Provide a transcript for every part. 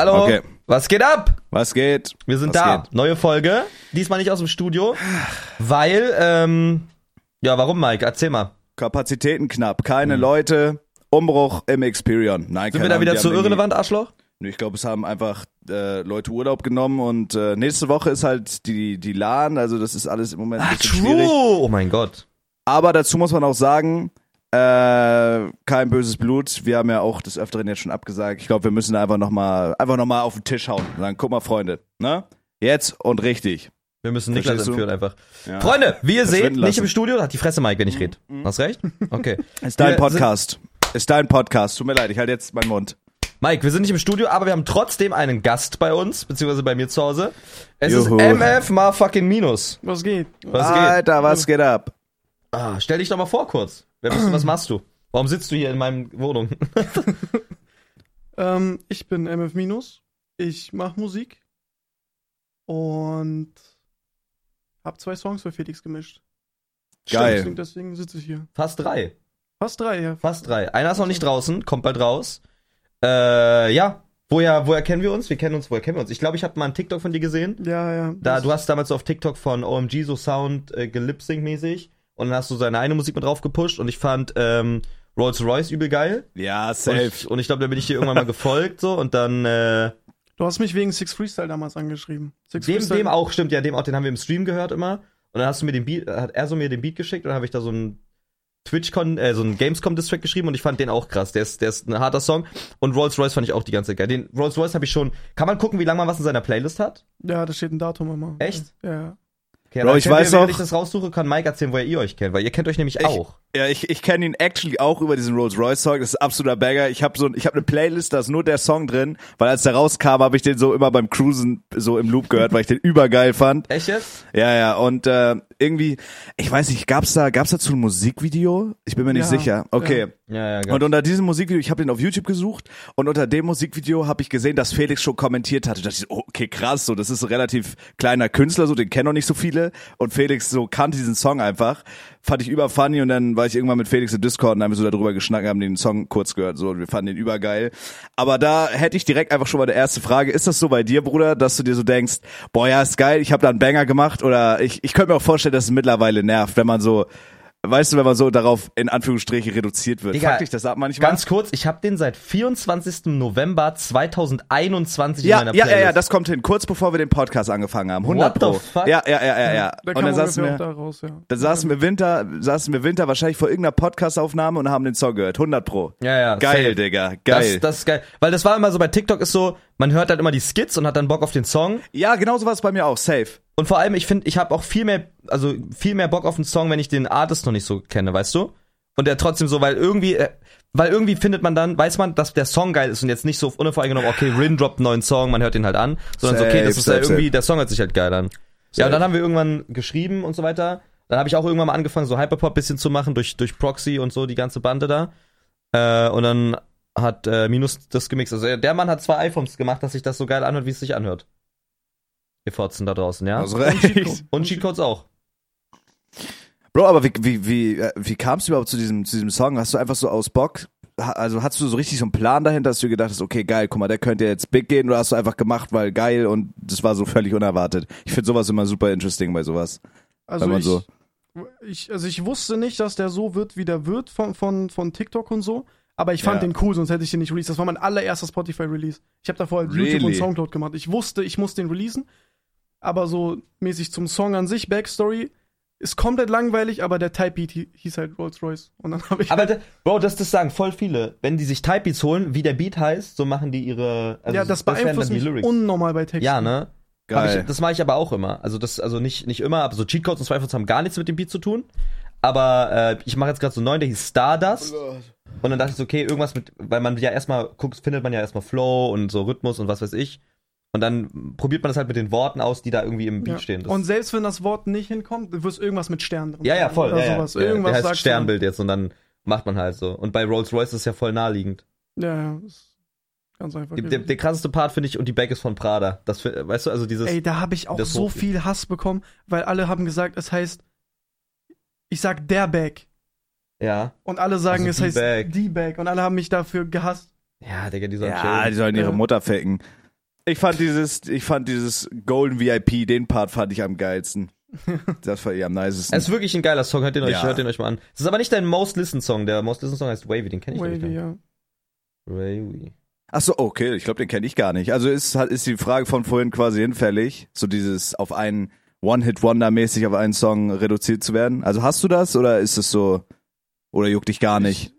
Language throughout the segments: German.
Hallo, Okay. was geht ab? Was geht? Wir sind Was da. geht? Neue Folge. Diesmal nicht aus dem Studio, weil, ähm, ja, warum, Mike? Erzähl mal. Kapazitäten knapp, keine Leute, Umbruch im Experion. Nein, Hm. Sind wir da wieder zu irrelevant, Arschloch? Nö, Ich glaube, es haben einfach äh, Leute Urlaub genommen und äh, nächste Woche ist halt die, die LAN, also das ist alles im Moment ein bisschen schwierig. Oh mein Gott. Aber dazu muss man auch sagen, äh, kein böses Blut. Wir haben ja auch des Öfteren jetzt schon abgesagt. Ich glaube, wir müssen da einfach nochmal einfach noch mal auf den Tisch hauen und sagen, guck mal, Freunde, ne? Jetzt und richtig. Wir müssen Niklas Verstehst du? entführen einfach. Ja. Freunde, wie ihr seht, Verschwinden nicht im lassen. Studio, hat die Fresse Mike, wenn ich rede. Hast recht? Okay. Ist dein Wir Podcast. Ist dein Podcast. Tut mir leid, ich halte jetzt meinen Mund. Mike, wir sind nicht im Studio, aber wir haben trotzdem einen Gast bei uns, beziehungsweise bei mir zu Hause. Es Juhu. ist MF mal fucking Minus. Was geht? Was geht? Alter, was geht ab? Ah, stell dich doch mal vor kurz. Wer bist du, was machst du? Warum sitzt du hier in meinem Wohnung? Ähm, ich bin MF Minus. Ich mache Musik und habe zwei Songs für Felix gemischt. Geil. Deswegen, deswegen sitze ich hier. Fast drei. Fast drei, ja. Fast drei. Einer ist noch nicht draußen, kommt bald raus. Äh, ja. Woher, woher kennen wir uns? Wir kennen uns, woher kennen wir uns? Ich glaube, ich habe mal einen TikTok von dir gesehen. Ja, ja. Da, du hast damals auf TikTok von OMG so Sound äh, gelipsync-mäßig und dann hast du seine eine Musik mit drauf gepusht und ich fand ähm, Rolls Royce übel geil. Ja, Und safe. ich, und ich glaube, da bin ich dir irgendwann mal gefolgt so und dann äh, Du hast mich wegen Six Freestyle damals angeschrieben. Six dem, Freestyle. dem auch, stimmt, ja, dem auch, den haben wir im Stream gehört immer. Und dann hast du mir den Beat, hat er so mir den Beat geschickt und dann habe ich da so ein TwitchCon, äh, so ein Gamescom-Distrack geschrieben und ich fand den auch krass. Der ist, der ist ein harter Song. Und Rolls Royce fand ich auch die ganze Zeit geil. Den Rolls Royce habe ich schon. Kann man gucken, wie lange man was in seiner Playlist hat? Ja, da steht ein Datum immer. Echt? Ja. Okay, Bro, ich weiß während auch- ich das raussuche, kann Mike erzählen, woher ihr euch kennt, weil ihr kennt euch nämlich Ich- auch. Ja, ich, ich kenne ihn actually auch über diesen Rolls Royce Song. Das ist absoluter Bagger. Ich habe so, ich habe eine Playlist, da ist nur der Song drin, weil als der rauskam, habe ich den so immer beim Cruisen so im Loop gehört, weil ich den übergeil fand. Echt jetzt? Ja, ja. Und äh, irgendwie, ich weiß nicht, gab's da, gab's dazu ein Musikvideo? Ich bin mir nicht Ja, sicher. Okay. Ja, ja, geil. Und unter diesem Musikvideo, ich habe den auf YouTube gesucht und unter dem Musikvideo habe ich gesehen, dass Felix schon kommentiert hatte. Da dachte ich, so, oh, okay, krass, so das ist ein relativ kleiner Künstler, so den kennen noch nicht so viele und Felix so kannte diesen Song einfach. Fand ich über funny und dann war ich irgendwann mit Felix im Discord und haben wir so darüber geschnackt, haben den Song kurz gehört, so und wir fanden den übergeil. Aber da hätte ich direkt einfach schon mal eine erste Frage, ist das so bei dir, Bruder, dass du dir so denkst, boah, ja, ist geil, ich habe da einen Banger gemacht oder ich ich könnte mir auch vorstellen, dass es mittlerweile nervt, wenn man so Weißt du, wenn man so darauf in Anführungsstriche reduziert wird. Digga, Fuck dich das ab manchmal? Ganz kurz, ich habe den seit 24. November 2021 Ja, in meiner ja, Playlist. ja, ja, das kommt hin. Kurz bevor wir den Podcast angefangen haben. 100 What the Pro. fuck? Ja, ja, ja, ja, ja. Da Und dann saßen wir, da raus, ja. dann saßen wir Winter, saßen wir Winter wahrscheinlich vor irgendeiner Podcastaufnahme und haben den Song gehört. 100 Pro. Ja, ja, Geil, safe. Digga. Geil. Das, das ist geil. Weil das war immer so bei TikTok ist so, man hört halt immer die Skits und hat dann Bock auf den Song. ja, genauso war es bei mir auch. Safe. Und vor allem, ich finde, ich habe auch viel mehr, also viel mehr Bock auf einen Song, wenn ich den Artist noch nicht so kenne, weißt du? Und der trotzdem so, weil irgendwie, äh, weil irgendwie findet man dann, weiß man, dass der Song geil ist und jetzt nicht so unvoreingenommen, okay, Rin droppt einen neuen Song, man hört den halt an, sondern so, okay, das Safe, ist ja safe, irgendwie, safe. der Song hört sich halt geil an. Ja, und dann haben wir irgendwann geschrieben und so weiter. Dann habe ich auch irgendwann mal angefangen, so Hyperpop bisschen zu machen durch, durch Proxy und so, die ganze Bande da. Äh, und dann hat äh, Minus das gemixt. Also der Mann hat zwei iPhones gemacht, dass sich das so geil anhört, wie es sich anhört. Ihr Fotzen da draußen, ja? Also Und Cheatcodes auch. Bro, aber wie, wie, wie, äh, wie kamst du überhaupt zu diesem, zu diesem Song? Hast du einfach so aus Bock, also hast du so richtig so einen Plan dahinter, dass du gedacht hast, okay, geil, guck mal, der könnte jetzt big gehen oder hast du einfach gemacht, weil geil und das war so völlig unerwartet? Ich finde sowas immer super interesting bei sowas. Also Wenn man ich, so- ich, also ich wusste nicht, dass der so wird, wie der wird von, von, von TikTok und so. Aber ich fand Ja. den cool, sonst hätte ich den nicht released. Das war mein allererster Spotify-Release. Ich habe davor halt Really? YouTube und Soundcloud gemacht. Ich wusste, ich muss den releasen. Aber so mäßig zum Song an sich, Backstory, ist komplett langweilig, aber der Type-Beat hi- hieß halt Rolls Royce. Und dann habe ich. Aber, da- Bro, das, das sagen voll viele. Wenn die sich Typebeats holen, wie der Beat heißt, so machen die ihre. Also ja, das wären beeinflusst mich Lyrics. unnormal bei Texten. Ja, ne? Geil. Ich, das mache ich aber auch immer. Also das, also nicht, nicht immer, aber so Cheatcodes und Zweifels haben gar nichts mit dem Beat zu tun. Aber äh, ich mache jetzt gerade so einen neuen, der hieß Stardust. Und dann dachte ich so, okay, irgendwas mit, weil man ja erstmal guckt, findet man ja erstmal Flow und so Rhythmus und was weiß ich. Und dann probiert man das halt mit den Worten aus, die da irgendwie im Beat Ja. stehen. Das Und selbst wenn das Wort nicht hinkommt, du wirst irgendwas mit Sternen drin. ja, ja, voll. Oder Ja, ja. sowas. Der, Irgendwas der heißt sagst du dann. Sternbild jetzt und dann macht man halt so. Und bei Rolls Royce ist es ja voll naheliegend. Ja, ja. Ganz einfach. Der, der, der krasseste Part finde ich, und die Bag ist von Prada. Das, weißt du, also dieses. Ey, da habe ich auch so hoch- viel Hass bekommen, weil alle haben gesagt, es heißt, ich sag der Bag. ja. Und alle sagen, Also es die heißt Bag. die Bag. Und alle haben mich dafür gehasst. Ja, Digga, die sollen Ja, chillen. die sollen ihre Ja. Mutter ficken. Ich fand dieses, ich fand dieses Golden VIP, den Part fand ich am geilsten. Das war eher am nicesten. Es ist wirklich ein geiler Song, hört den euch, Ja. hört den euch mal an. Es ist aber nicht dein Most Listen Song. Der Most Listen Song heißt Wavy, den kenne ich Wavy, nicht. ja. Wavy. Ach so, okay, ich glaube, den kenne ich gar nicht. Also ist halt ist die Frage von vorhin quasi hinfällig, so dieses auf einen One-Hit-Wonder-mäßig auf einen Song reduziert zu werden. Also hast du das oder ist es so oder juckt dich gar nicht?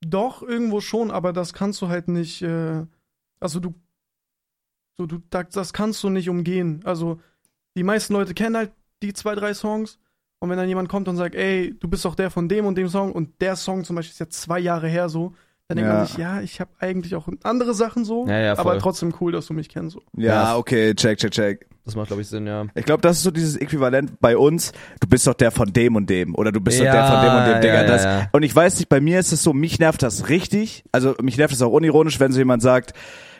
Doch, irgendwo schon, aber das kannst du halt nicht, äh, also du, so du, das, das kannst du nicht umgehen. Also die meisten Leute kennen halt die zwei, drei Songs und wenn dann jemand kommt und sagt, ey, du bist doch der von dem und dem Song und der Song zum Beispiel ist ja zwei Jahre her so, dann denkt Ja. man sich, ja, ich habe eigentlich auch andere Sachen so, Ja, ja, aber trotzdem cool, dass du mich kennst so. Ja, Ja. okay, check, check, check. Das macht, glaube ich, Sinn, ja. Ich glaube, das ist so dieses Äquivalent bei uns. Du bist doch der von dem und dem oder du bist Ja, doch der von dem und dem, Digga. ja, ja, das, ja. Und ich weiß nicht, bei mir ist es so, mich nervt das richtig. Also mich nervt es auch unironisch, wenn so jemand sagt,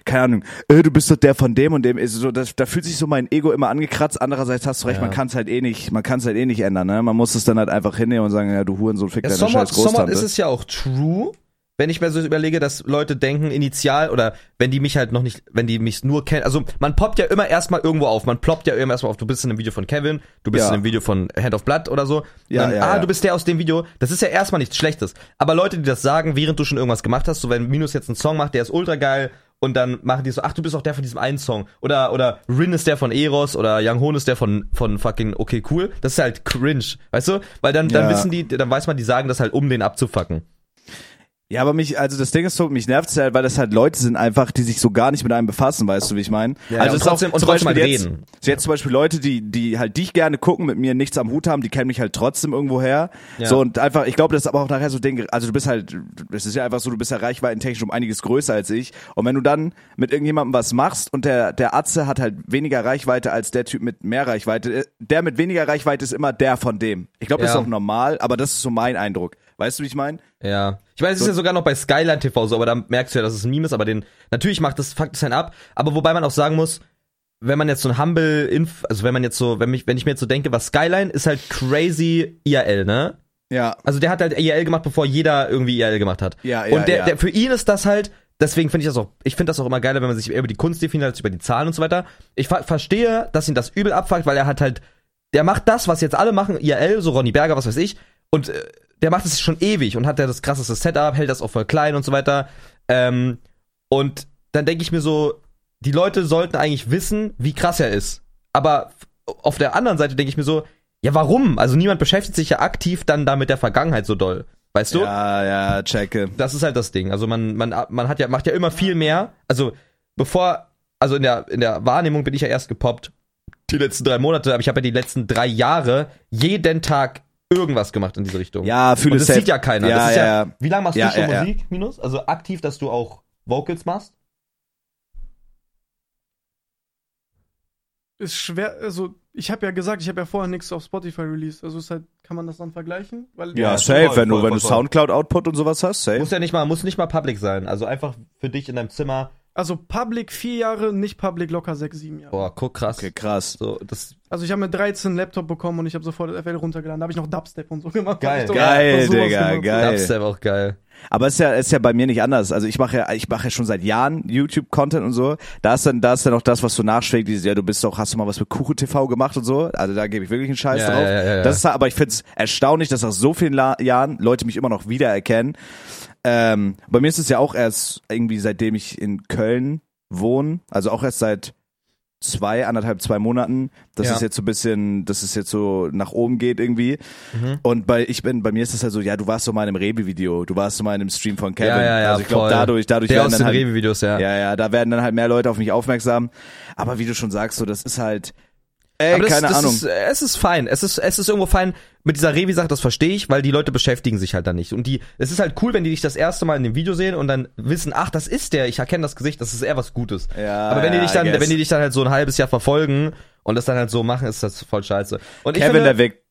keine Ahnung, äh, du bist doch der von dem und dem. Ist so, das, da fühlt sich so mein Ego immer angekratzt. Andererseits hast du recht, Ja. man kann es halt eh nicht, man kann es halt eh nicht ändern. Ne? Man muss es dann halt einfach hinnehmen und sagen, ja, du Hurensohn, fick Ja, deine somewhat, scheiß somewhat ist es ja auch true, wenn ich mir so überlege, dass Leute denken, initial oder wenn die mich halt noch nicht, wenn die mich nur kennen, also man poppt ja immer erstmal irgendwo auf, man ploppt ja immer erstmal auf, du bist in einem Video von Kevin, du bist Ja. in einem Video von Hand of Blood oder so, Ja, dann, ja, ah, ja. du bist der aus dem Video, das ist ja erstmal nichts Schlechtes, aber Leute, die das sagen, während du schon irgendwas gemacht hast, so wenn Minus jetzt einen Song macht, der ist ultra geil und dann machen die so, ach, du bist auch der von diesem einen Song oder oder Rin ist der von Eros oder Young Hoon ist der von von fucking okay cool, das ist halt cringe, weißt du? Weil dann dann Ja. wissen die, dann weiß man, die sagen das halt um den abzufacken. Ja, aber mich, also das Ding ist so, mich nervt es halt, weil das halt Leute sind einfach, die sich so gar nicht mit einem befassen, weißt du, wie ich meine? Ja, also und es ist trotzdem- auch und zum trotzdem Beispiel halt jetzt, reden. jetzt zum Beispiel Leute, die, die halt dich gerne gucken, mit mir nichts am Hut haben, die kennen mich halt trotzdem irgendwo her. Ja. So und einfach, ich glaube, das ist aber auch nachher so Ding, also du bist halt, es ist ja einfach so, du bist ja reichweitentechnisch um einiges größer als ich. Und wenn du dann mit irgendjemandem was machst und der, der Atze hat halt weniger Reichweite als der Typ mit mehr Reichweite, der mit weniger Reichweite ist immer der von dem. Ich glaube, das Ja. ist auch normal, aber das ist so mein Eindruck. Weißt du, wie ich meine? Ja. Ich meine, es ist ja sogar noch bei Skyline TV so, aber da merkst du ja, dass es ein Meme ist, aber den, natürlich macht das, fuckt es einen ab, aber wobei man auch sagen muss, wenn man jetzt so ein Humble Inf, also wenn man jetzt so, wenn mich, wenn ich mir jetzt so denke, was Skyline ist halt crazy IRL, ne? Ja. Also der hat halt IRL gemacht, bevor jeder irgendwie IRL gemacht hat. Ja, ja, Und der, ja. der, für ihn ist das halt, deswegen finde ich das auch, ich finde das auch immer geiler, wenn man sich über die Kunst definiert, als über die Zahlen und so weiter. Ich ver verstehe, dass ihn das übel abfuckt, weil er hat halt, der macht das, was jetzt alle machen, IRL, so Ronny Berger, was weiß ich, und äh, der macht es schon ewig und hat ja das krasseste Setup, hält das auch voll klein und so weiter. Ähm, und dann denke ich mir so, die Leute sollten eigentlich wissen, wie krass er ist. Aber auf der anderen Seite denke ich mir so, ja, warum? Also niemand beschäftigt sich ja aktiv dann da mit der Vergangenheit so doll. Weißt du? Ja, ja, checke. Das ist halt das Ding. Also man, man, man hat ja, macht ja immer viel mehr. Also bevor, also in der, in der Wahrnehmung bin ich ja erst gepoppt. Die letzten drei Monate, aber ich habe ja die letzten drei Jahre jeden Tag irgendwas gemacht in diese Richtung. Ja, fühle Und das sieht ja keiner. Ja, das ist ja, ja. Wie lange machst Ja, du schon ja, ja. Musik, Minus? Also aktiv, dass du auch Vocals machst? Ist schwer, also ich habe ja gesagt, ich habe ja vorher nichts auf Spotify released, also ist halt, kann man das dann vergleichen? Weil Ja, Ja, safe, voll, wenn du, voll, wenn voll, du voll. Soundcloud-Output und sowas hast, safe. Muss ja nicht mal, muss nicht mal public sein. Also einfach für dich in deinem Zimmer. Also Public vier Jahre, nicht Public locker sechs, sieben Jahre. Boah, guck krass. Okay, krass. So, das, Also ich habe mit 13 einen Laptop bekommen und ich habe sofort FL runtergeladen. Da habe ich noch Dubstep und so gemacht. Geil. Geil, Digga, gemacht. geil. Dubstep auch geil. Aber es ist ja, es ist ja bei mir nicht anders. Also ich mache ja, ich mache ja schon seit Jahren YouTube-Content und so. Da ist dann, da ist dann auch das, was so nachschlägt, dieses, ja, du bist doch, hast du mal was mit Kuchen TV gemacht und so. Also da gebe ich wirklich einen Scheiß Ja, drauf. ja, ja, ja. Das ist, aber ich finde es erstaunlich, dass nach so vielen La Jahren Leute mich immer noch wiedererkennen. Ähm, bei mir ist es ja auch erst irgendwie seitdem ich in Köln wohne, also auch erst seit zwei, anderthalb, zwei Monaten, dass Ja. es jetzt so ein bisschen, dass es jetzt so nach oben geht irgendwie. Mhm. Und bei ich bin, bei mir ist es halt so, ja, du warst so mal in einem Rebi-Video, du warst so mal in einem Stream von Kevin. Ja, ja, ja, also ich glaube, dadurch, dadurch Der werden aus dann den halt, ja. ja, ja, da werden dann halt mehr Leute auf mich aufmerksam. Aber wie du schon sagst, so, das ist halt, ey, Aber das, keine das Ahnung. Ist, es ist fein. Es ist, es ist irgendwo fein. Mit dieser Revi-Sache, das verstehe ich, weil die Leute beschäftigen sich halt dann nicht. Und die, es ist halt cool, wenn die dich das erste Mal in dem Video sehen und dann wissen, ach, das ist der, ich erkenne das Gesicht, das ist eher was Gutes. Ja, Aber wenn die ja, dich I dann, wenn die dich dann halt so ein halbes Jahr verfolgen und das dann halt so machen, ist das voll scheiße. Und ich Kevin finde, der Wick.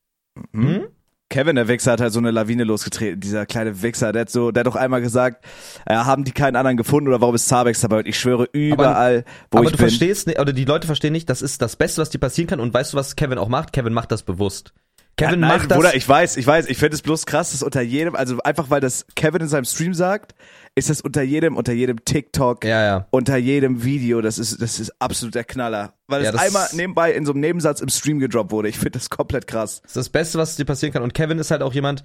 Hm? Kevin der Wichser hat halt so eine Lawine losgetreten. Dieser kleine Wichser, der hat so, der hat doch einmal gesagt, äh, haben die keinen anderen gefunden oder warum ist Zabex dabei? Und ich schwöre überall, wo aber ich du bin. verstehst nicht, oder die Leute verstehen nicht, das ist das Beste, was dir passieren kann. Und weißt du, was Kevin auch macht? Kevin macht das bewusst. Kevin ja, nein, macht das. Bruder, ich weiß, ich weiß, ich finde es bloß krass, dass unter jedem, also einfach weil das Kevin in seinem Stream sagt, ist das unter jedem, unter jedem TikTok, Ja, ja. unter jedem Video, das ist, das ist absolut der Knaller. Weil Ja, es das- einmal nebenbei in so einem Nebensatz im Stream gedroppt wurde. Ich finde das komplett krass. Das ist das Beste, was dir passieren kann. Und Kevin ist halt auch jemand,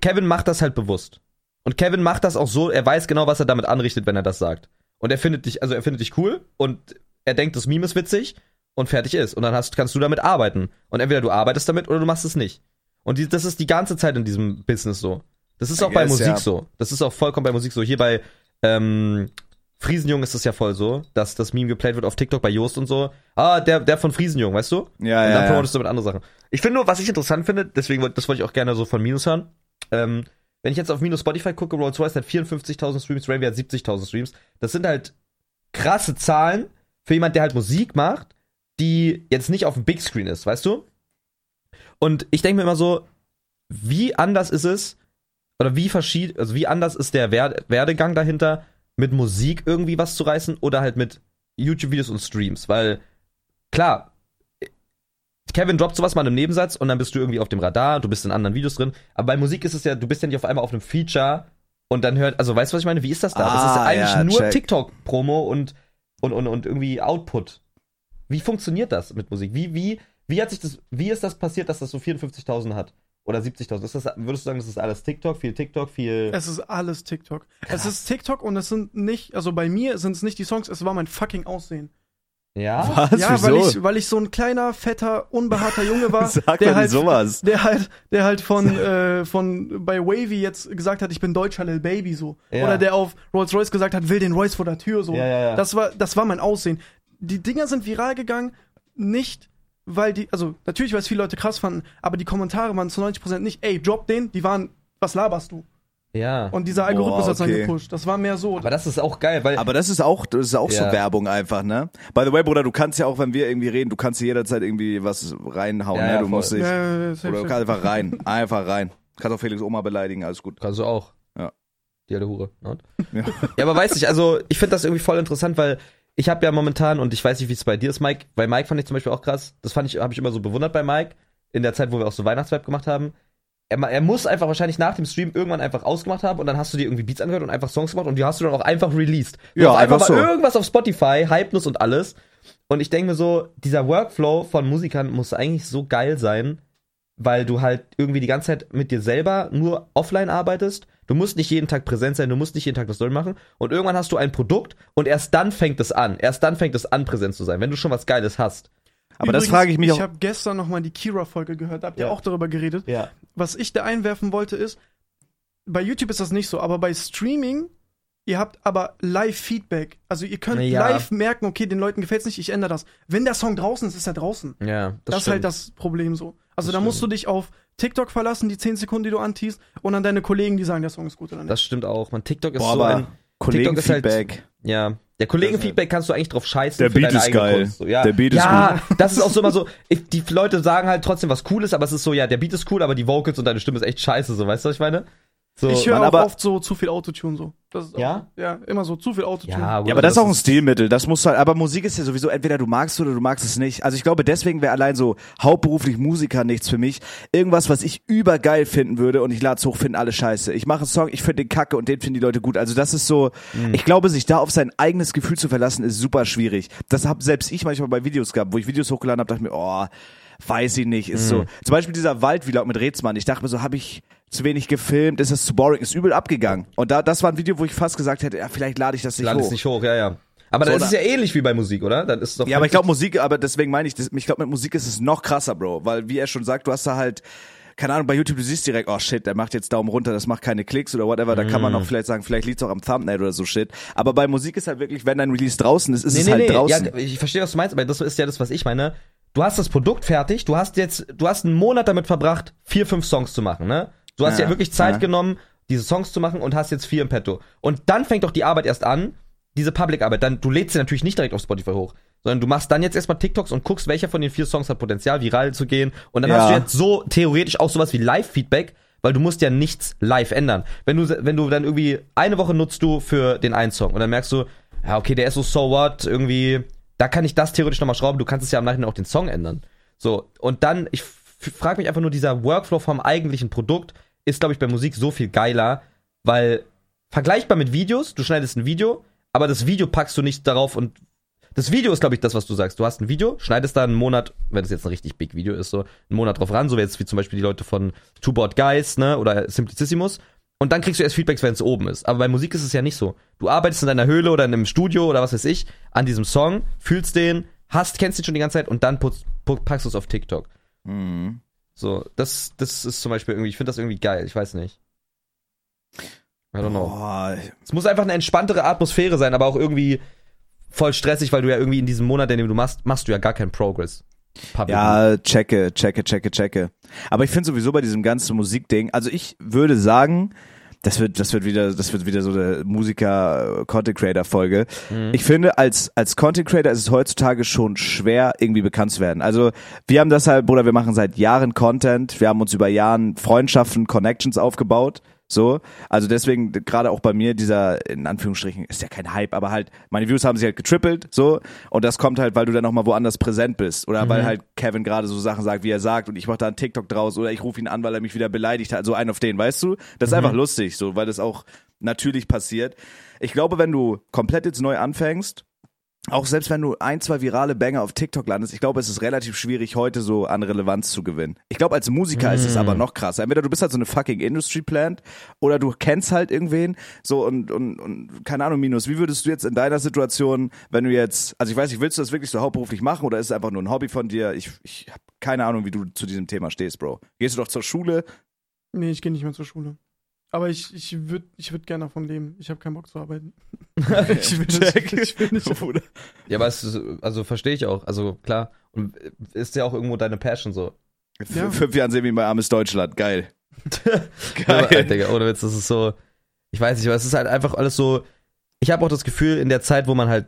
Kevin macht das halt bewusst. Und Kevin macht das auch so, er weiß genau, was er damit anrichtet, wenn er das sagt. Und er findet dich, also er findet dich cool und er denkt, das Meme ist witzig und fertig ist. Und dann hast, kannst du damit arbeiten. Und entweder du arbeitest damit oder du machst es nicht. Und die, das ist die ganze Zeit in diesem Business so. Das ist I auch bei guess, Musik ja. so. Das ist auch vollkommen bei Musik so. Hier bei ähm, Friesenjung ist es ja voll so, dass das Meme geplayt wird auf TikTok bei Joost und so. Ah, der, der von Friesenjung, weißt du? Ja, und ja, dann ja. promotest du mit anderen Sachen. Ich finde nur, was ich interessant finde, deswegen, das wollte ich auch gerne so von Minus hören. Ähm, wenn ich jetzt auf Minus Spotify gucke, Rolls Royce hat 54.000 Streams, Ravy hat 70.000 Streams. Das sind halt krasse Zahlen für jemand, der halt Musik macht, die jetzt nicht auf dem Big Screen ist, weißt du? Und ich denke mir immer so, wie anders ist es, oder wie verschieden, also wie anders ist der Wer Werdegang dahinter, mit Musik irgendwie was zu reißen oder halt mit YouTube-Videos und Streams? Weil, klar, Kevin droppt sowas mal im Nebensatz und dann bist du irgendwie auf dem Radar, du bist in anderen Videos drin. Aber bei Musik ist es ja, du bist ja nicht auf einmal auf einem Feature und dann hört, also weißt du, was ich meine? Wie ist das da? das ist Ah, eigentlich ja, nur. TikTok-Promo und, und, und, und irgendwie Output. Wie funktioniert das mit Musik? Wie, wie, wie hat sich das, wie ist das passiert, dass das so 54.000 hat? Oder 70.000? Ist das, würdest du sagen, das ist alles TikTok, viel TikTok, viel. Es ist alles TikTok. Es ist TikTok und es sind nicht, also bei mir sind es nicht die Songs, es war mein fucking Aussehen. ja? Was? ja, Wieso? weil ich, weil ich so ein kleiner, fetter, unbehaarter Junge war, Sag der halt, nicht sowas. der halt, der halt von, äh, von bei Wavy jetzt gesagt hat, ich bin deutscher Lil Baby so. Ja. Oder der auf Rolls Royce gesagt hat, will den Royce vor der Tür so. Ja, ja, ja. Das war, das war mein Aussehen. Die Dinger sind viral gegangen, nicht weil die, also natürlich, weil es viele Leute krass fanden, aber die Kommentare waren zu 90% nicht, ey, drop den, die waren, was laberst du? Ja. Und dieser Algorithmus Boah, hat's dann okay. gepusht. Das war mehr so. Aber das ist auch geil, weil. Aber das ist auch, das ist auch so Ja. Werbung einfach, ne? By the way, Bruder, du kannst ja auch, wenn wir irgendwie reden, du kannst jederzeit irgendwie was reinhauen, Ja, ne? ja, Du voll. musst dich, oder du kannst einfach rein, einfach rein. Kannst auch Felix Oma beleidigen, alles gut. Kannst du auch. Ja. Die alte Hure. ne? Ja. Ja, aber weiß ich, also ich finde das irgendwie voll interessant, weil ich habe ja momentan, und ich weiß nicht, wie es bei dir ist, Mike, bei Mike fand ich zum Beispiel auch krass, das fand ich, habe ich immer so bewundert bei Mike, in der Zeit, wo wir auch so Weihnachtsvibe gemacht haben. Er, er muss einfach wahrscheinlich nach dem Stream irgendwann einfach ausgemacht haben und dann hast du dir irgendwie Beats angehört und einfach Songs gemacht und die hast du dann auch einfach released. Du Ja, einfach, einfach so. irgendwas auf Spotify, Hypeness und alles. Und ich denke mir so, dieser Workflow von Musikern muss eigentlich so geil sein, weil du halt irgendwie die ganze Zeit mit dir selber nur offline arbeitest. Du musst nicht jeden Tag präsent sein, du musst nicht jeden Tag das Story machen. Und irgendwann hast du ein Produkt und erst dann fängt es an. Erst dann fängt es an, präsent zu sein, wenn du schon was Geiles hast. Aber das Übrigens, frage ich mich Ich auch. habe gestern noch mal die Kira-Folge gehört, da habt ihr Ja. auch darüber geredet. Ja. Was ich da einwerfen wollte ist, bei YouTube ist das nicht so, aber bei Streaming, ihr habt aber Live-Feedback. Also ihr könnt Ja. live merken, okay, den Leuten gefällt's nicht, ich ändere das. Wenn der Song draußen ist, ist er draußen. Ja, Das, ist halt das Problem so. Also Das da musst du dich auf TikTok verlassen, die 10 Sekunden, die du antiest, und an deine Kollegen, die sagen, der Song ist gut oder nicht. Das stimmt auch. Man, TikTok ist Boah, so aber ein. TikTok ist halt- Kollegenfeedback. Ja. Der Kollegenfeedback kannst du eigentlich drauf scheißen. Der für Beat deine ist geil. Kunst, so. ja. Der Beat ist ja, das ist auch so immer so. Ich, die Leute sagen halt trotzdem was Cooles, aber es ist so, ja, der Beat ist cool, aber die Vocals und deine Stimme ist echt scheiße, so, weißt du, was ich meine? So, ich höre auch aber- oft so zu viel Autotune so. Das ist auch, Ja? Ja, immer so, zu viel Autotune. ja, Ja, aber das ist auch ein Stilmittel. Das musst du halt, aber Musik ist ja sowieso entweder du magst oder du magst es nicht. Also ich glaube, deswegen wäre allein so hauptberuflich Musiker nichts für mich. Irgendwas, was ich übergeil finden würde und ich lade es hoch, finden alle scheiße. Ich mache einen Song, ich finde den kacke und den finden die Leute gut. Also das ist so, ich glaube, sich da auf sein eigenes Gefühl zu verlassen, ist super schwierig. Das habe selbst ich manchmal bei Videos gehabt, wo ich Videos hochgeladen habe, dachte mir, oh, weiß ich nicht, ist so. Zum Beispiel dieser Waldvlog mit Rätsmann. Ich dachte mir so, habe ich zu wenig gefilmt, ist es zu boring, ist übel abgegangen. Und da, das war ein Video, wo ich fast gesagt hätte, ja, vielleicht lade ich das nicht Lade hoch. es nicht hoch, ja, ja. Aber So, dann ist es ja ähnlich wie bei Musik, oder? Dann ist es doch Ja, aber ich glaube Musik, aber deswegen meine ich, das, ich glaube mit Musik ist es noch krasser, Bro, weil wie er schon sagt, du hast da halt keine Ahnung, bei YouTube, du siehst direkt, oh shit, der macht jetzt Daumen runter, das macht keine Klicks oder whatever, da kann man Mm. auch vielleicht sagen, vielleicht liegt's auch am Thumbnail oder so shit. Aber bei Musik ist halt wirklich, wenn dein Release draußen ist, ist es halt draußen. Ja, ich verstehe, was du meinst, aber das ist ja das, was ich meine. Du hast das Produkt fertig, du hast jetzt, du hast einen Monat damit verbracht, vier, fünf Songs zu machen, ne? Du hast ja, Ja, wirklich Zeit ja. genommen, diese Songs zu machen und hast jetzt vier im Petto. Und dann fängt doch die Arbeit erst an, diese Public-Arbeit. Dann, du lädst sie natürlich nicht direkt auf Spotify hoch, sondern du machst dann jetzt erstmal TikToks und guckst, welcher von den vier Songs hat Potenzial, viral zu gehen. Und dann Ja. hast du jetzt so theoretisch auch sowas wie Live-Feedback, weil du musst ja nichts live ändern. Wenn du, wenn du dann irgendwie eine Woche nutzt du für den einen Song und dann merkst du, ja, okay, der ist so so what, irgendwie, da kann ich das theoretisch nochmal schrauben, du kannst es ja am Nachhinein auch den Song ändern. So, und dann, ich frage mich einfach nur, dieser Workflow vom eigentlichen Produkt ist, glaube ich, bei Musik so viel geiler, weil vergleichbar mit Videos. Du schneidest ein Video, aber das Video packst du nicht darauf und das Video ist, glaube ich, das, was du sagst. Du hast ein Video, schneidest da einen Monat, wenn es jetzt ein richtig big Video ist, so einen Monat drauf ran, so wie jetzt wie zum Beispiel die Leute von Two Board Guys, ne, oder Simplicissimus. Und dann kriegst du erst Feedbacks, wenn es oben ist. Aber bei Musik ist es ja nicht so. Du arbeitest in deiner Höhle oder in einem Studio oder was weiß ich an diesem Song, fühlst den, hast, kennst ihn schon die ganze Zeit und dann putzt, pu- packst du es auf TikTok. Mhm. So, das, das ist zum Beispiel irgendwie, ich finde das irgendwie geil, ich weiß nicht. I don't know. Boah, Es muss einfach eine entspanntere Atmosphäre sein, aber auch irgendwie voll stressig, weil du ja irgendwie in diesem Monat, in dem du machst, machst du ja gar keinen Progress. Public. Ja, checke, checke, checke, checke. Aber ich finde sowieso bei diesem ganzen Musikding, also ich würde sagen, das wird, das wird wieder, das wird wieder so eine Musiker Content Creator Folge. Ich finde, als, als Content Creator ist es heutzutage schon schwer, irgendwie bekannt zu werden. Also, wir haben das halt, Bruder, wir machen seit Jahren Content. Wir haben uns über Jahren Freundschaften, Connections aufgebaut. So, also deswegen gerade auch bei mir dieser in Anführungsstrichen ist ja kein Hype, aber halt meine Views haben sich halt getrippelt, so. Und das kommt halt, weil du dann noch mal woanders präsent bist. Oder weil halt Kevin gerade so Sachen sagt, wie er sagt und ich mache da einen TikTok draus oder ich rufe ihn an, weil er mich wieder beleidigt hat, so einen auf den, weißt du? Das ist einfach lustig, so, weil das auch natürlich passiert. Ich glaube, wenn du komplett jetzt neu anfängst auch selbst wenn du ein, zwei virale Banger auf TikTok landest, ich glaube, es ist relativ schwierig, heute so an Relevanz zu gewinnen. Ich glaube, als Musiker ist es aber noch krasser. Entweder du bist halt so eine fucking Industry Plant oder du kennst halt irgendwen, so und, und, und keine Ahnung, Minus, wie würdest du jetzt in deiner Situation, wenn du jetzt, also ich weiß nicht, willst du das wirklich so hauptberuflich machen oder ist es einfach nur ein Hobby von dir? Ich, ich habe keine Ahnung, wie du zu diesem Thema stehst, Bro. Gehst du doch zur Schule? Nee, ich gehe nicht mehr zur Schule. Aber ich, ich würde ich würd gerne davon leben. Ich habe keinen Bock zu arbeiten. ich will nicht. Ich will nicht Bruder. Ja, aber es also verstehe ich auch. Also klar. Und ist ja auch irgendwo deine Passion so. Ja. Fünf Jahren sehen wie mein armes Deutschland. Geil. Ja, Geil. Digga, ohne Witz, das ist so. Ich weiß nicht, aber es ist halt einfach alles so. Ich habe auch das Gefühl, in der Zeit, wo man halt,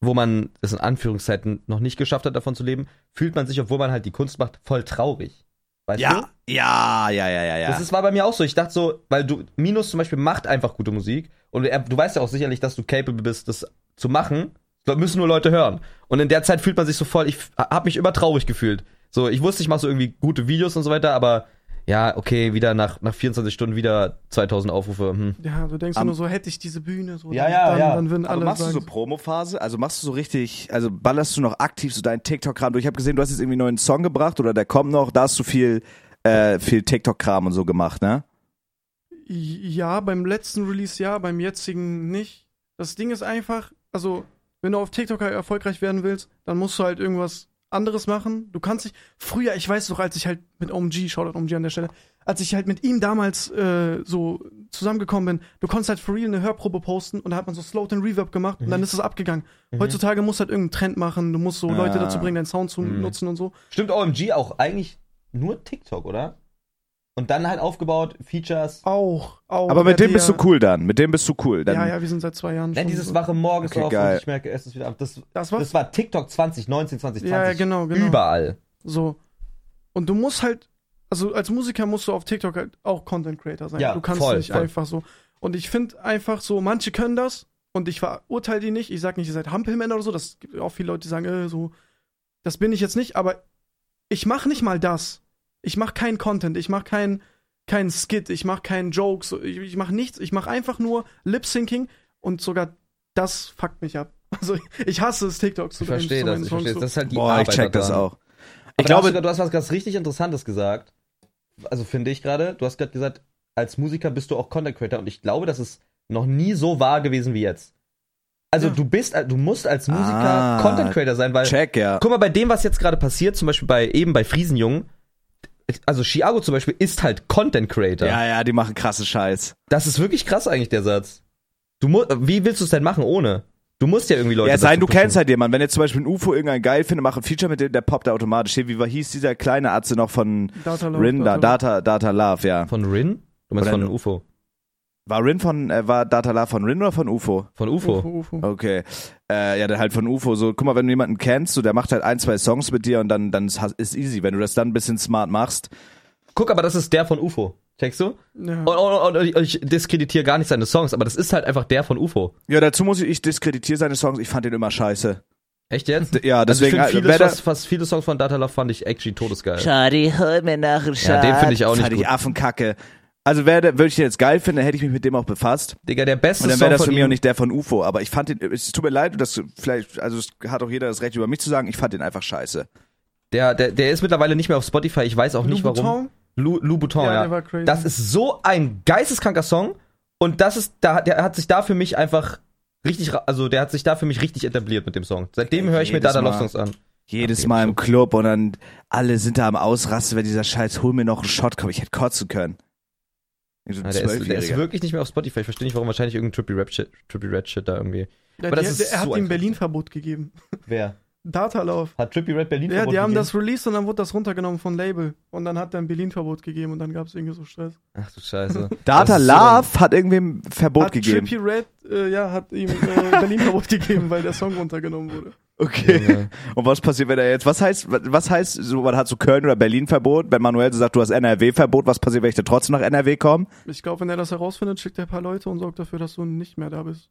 wo man es in Anführungszeiten noch nicht geschafft hat, davon zu leben, fühlt man sich, obwohl man halt die Kunst macht, voll traurig. Weißt du? Ja, ja, ja, ja, ja, ja. Das ist, war bei mir auch so. Ich dachte so, weil du, Minus zum Beispiel macht einfach gute Musik und er, du weißt ja auch sicherlich, dass du capable bist, das zu machen. Das müssen nur Leute hören. Und in der Zeit fühlt man sich so voll, ich habe mich immer traurig gefühlt. So, ich wusste, ich mache so irgendwie gute Videos und so weiter, aber ja, okay, wieder nach, nach 24 Stunden wieder 2000 Aufrufe. Hm. Ja, du denkst Am- nur so, hätte ich diese Bühne, so, Ja, dann, ja, dann, ja. dann würden alle machst du sagen, so Promo-Phase? Also machst du so richtig, also ballerst du noch aktiv so deinen TikTok-Kram durch? Ich habe gesehen, du hast jetzt irgendwie einen neuen Song gebracht oder der kommt noch, da hast du viel, äh, viel TikTok-Kram und so gemacht, ne? Ja, beim letzten Release ja, beim jetzigen nicht. Das Ding ist einfach, also, wenn du auf TikTok erfolgreich werden willst, dann musst du halt irgendwas anderes machen. Du kannst dich, früher, ich weiß noch, als ich halt mit OMG, Shoutout OMG an der Stelle, als ich halt mit ihm damals äh, so zusammengekommen bin, du konntest halt for real eine Hörprobe posten und da hat man so Slowed and Reverb gemacht und dann ist es abgegangen. Heutzutage musst du halt irgendeinen Trend machen, du musst so Leute Ah. dazu bringen, deinen Sound zu nutzen und so. Stimmt OMG auch eigentlich nur TikTok, oder? Und dann halt aufgebaut, Features. Auch, auch. Aber mit dem bist du cool dann. Mit dem bist du cool. Dann, Ja, ja, wir sind seit zwei Jahren schon dieses so. wache Morgens Okay, auf geil. und ich merke, es ist wieder ab. Das, Das war das war TikTok 2019, 2020. Ja, ja, genau, genau. Überall. So. Und du musst halt, also als Musiker musst du auf TikTok halt auch Content Creator sein. Ja, du kannst voll, nicht voll. einfach so. Und ich finde einfach so, manche können das und ich verurteile die nicht. Ich sag nicht, ihr seid Hampelmänner oder so. Das gibt auch viele Leute, die sagen, äh, so, das bin ich jetzt nicht, aber ich mache nicht mal das. Ich mache keinen Content, ich mache keinen keinen Skit, ich mache keinen Joke, so, ich, ich mache nichts, ich mache einfach nur Lip-Syncing und sogar das fuckt mich ab. Also ich hasse es, TikTok zu Ich verstehe das, ich verstehe das. Das ist halt die Boah, ich Arbeit check das daran. auch. Aber Ich hast glaube, du, du hast was ganz richtig Interessantes gesagt. Also finde ich gerade, du hast gerade gesagt, als Musiker bist du auch Content Creator und ich glaube, das ist noch nie so wahr gewesen wie jetzt. Also Ja. du bist, du musst als Musiker Ah, Content Creator sein, weil check, ja. guck mal bei dem, was jetzt gerade passiert, zum Beispiel bei eben bei Friesenjungen, also Chiago zum Beispiel ist halt Content Creator. Ja, ja, die machen krasse Scheiß. Das ist wirklich krass eigentlich der Satz. Du mu wie willst du es denn machen ohne? Du musst ja irgendwie Leute. ja, sein, du kennst pushen. halt jemanden. Wenn jetzt zum Beispiel ein UFO irgendein geil findet, mach ein Feature mit dem, der poppt da automatisch. Hier, wie war, hieß dieser kleine Atze noch von Data Love, Rin da? Data Data, Data Love, ja. von Rin. Du meinst Oder von UFO. War Rin von, äh, war Data Love von Rin oder von UFO? Von UFO. Ufo, Ufo. Okay. Äh, ja, der halt von UFO. So, guck mal, wenn du jemanden kennst, so, der macht halt ein, zwei Songs mit dir und dann, dann ist ist easy. Wenn du das dann ein bisschen smart machst. Guck, aber das ist der von UFO. Checkst du? Ja. Und, und, und ich, ich diskreditiere gar nicht seine Songs, aber das ist halt einfach der von UFO. Ja, dazu muss ich, ich diskreditiere seine Songs. Ich fand den immer scheiße. Echt jetzt? Ja, Also ich deswegen, finde äh, viele, Songs von Data Love fand ich actually todesgeil. Shawty, hol mir einen Shot. Ja, den finde ich auch nicht fand gut. ich Affenkacke. Also wäre würde ich den jetzt geil finden, hätte ich mich mit dem auch befasst. Digga, der beste Und dann Song wäre das von für mich auch nicht der von UFO. Aber ich fand den, es tut mir leid, das vielleicht, also es hat auch jeder das Recht über mich zu sagen, ich fand den einfach scheiße. der, der, der ist mittlerweile nicht mehr auf Spotify, ich weiß auch nicht warum. Louboutin? Lou, Louboutin, Ja, ja. der war crazy. Das ist so ein geisteskranker Song und das ist, da, der hat sich da für mich einfach richtig, also der hat sich da für mich richtig etabliert mit dem Song. Seitdem höre ich mir Dada Love. Songs an. Jedes Mal im Club und dann alle sind da am Ausrasten, wenn dieser Scheiß, hol mir noch einen Shot kommt. Ich hätte kotzen können. So Ja, der, ist, der ist wirklich nicht mehr auf Spotify. Ich verstehe nicht, warum wahrscheinlich irgendein Trippy Rap Shit, Trippy Red Shit da irgendwie. Ja, aber die, das ist der, er hat so ihm ein Berlin-Verbot gegeben. Wer? Datalauf. Hat Trippy Red Berlin Ja, die haben gegeben? das released und dann wurde das runtergenommen von Label. Und dann hat er ein Berlin-Verbot gegeben und dann gab es irgendwie so Stress. Ach du Scheiße. Data ist so Love hat irgendwem Verbot hat gegeben. Trippy Red, äh, ja, hat ihm äh, Berlin-Verbot gegeben, weil der Song runtergenommen wurde. Okay. Junge. Und was passiert, wenn er jetzt, was heißt, was heißt, so, man hat so Köln oder Berlin Verbot, wenn Manuel so sagt, du hast NRW Verbot, was passiert, wenn ich dann trotzdem nach NRW komme? Ich glaube, wenn er das herausfindet, schickt er ein paar Leute und sorgt dafür, dass du nicht mehr da bist.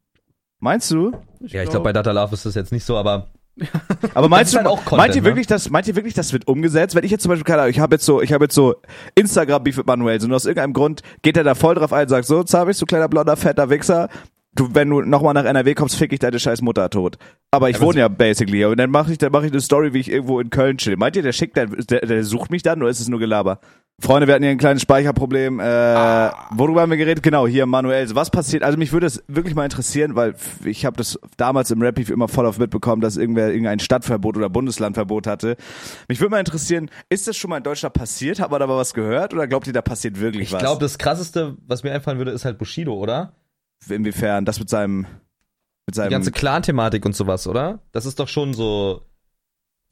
Meinst du? Ja, ich glaube, bei Data Love ist das jetzt nicht so, aber Aber meinst du, halt auch Content, meint ihr ne? wirklich, dass, meint ihr wirklich, das wird umgesetzt? Wenn ich jetzt zum Beispiel, keine Ahnung, ich habe jetzt so, ich habe jetzt so Instagram-Beef mit Manuel, so und aus irgendeinem Grund geht er da voll drauf ein und sagt, so, Zabis, du kleiner blonder, fetter Wichser, du, wenn du nochmal nach NRW kommst, fick ich deine scheiß Mutter tot. Aber ich Aber wohne ja basically hier und dann mache ich, dann mache ich eine Story, wie ich irgendwo in Köln chill. Meint ihr, der schickt, der, der, der sucht mich dann oder ist es nur Gelaber? Freunde, wir hatten hier ein kleines Speicherproblem. Äh, Worüber haben wir geredet? Genau, hier Manuel. So, Was passiert? Also mich würde es wirklich mal interessieren, weil ich habe das damals im Rap Beef immer voll auf mitbekommen, dass irgendwer irgendein Stadtverbot oder Bundeslandverbot hatte. Mich würde mal interessieren, ist das schon mal in Deutschland passiert? Hat man da mal was gehört? Oder glaubt ihr, da passiert wirklich ich was? glaube, das krasseste, was mir einfallen würde, ist halt Bushido, oder? Inwiefern? Das mit seinem, mit Die seinem, ganze Clan-Thematik und sowas, oder? Das ist doch schon so.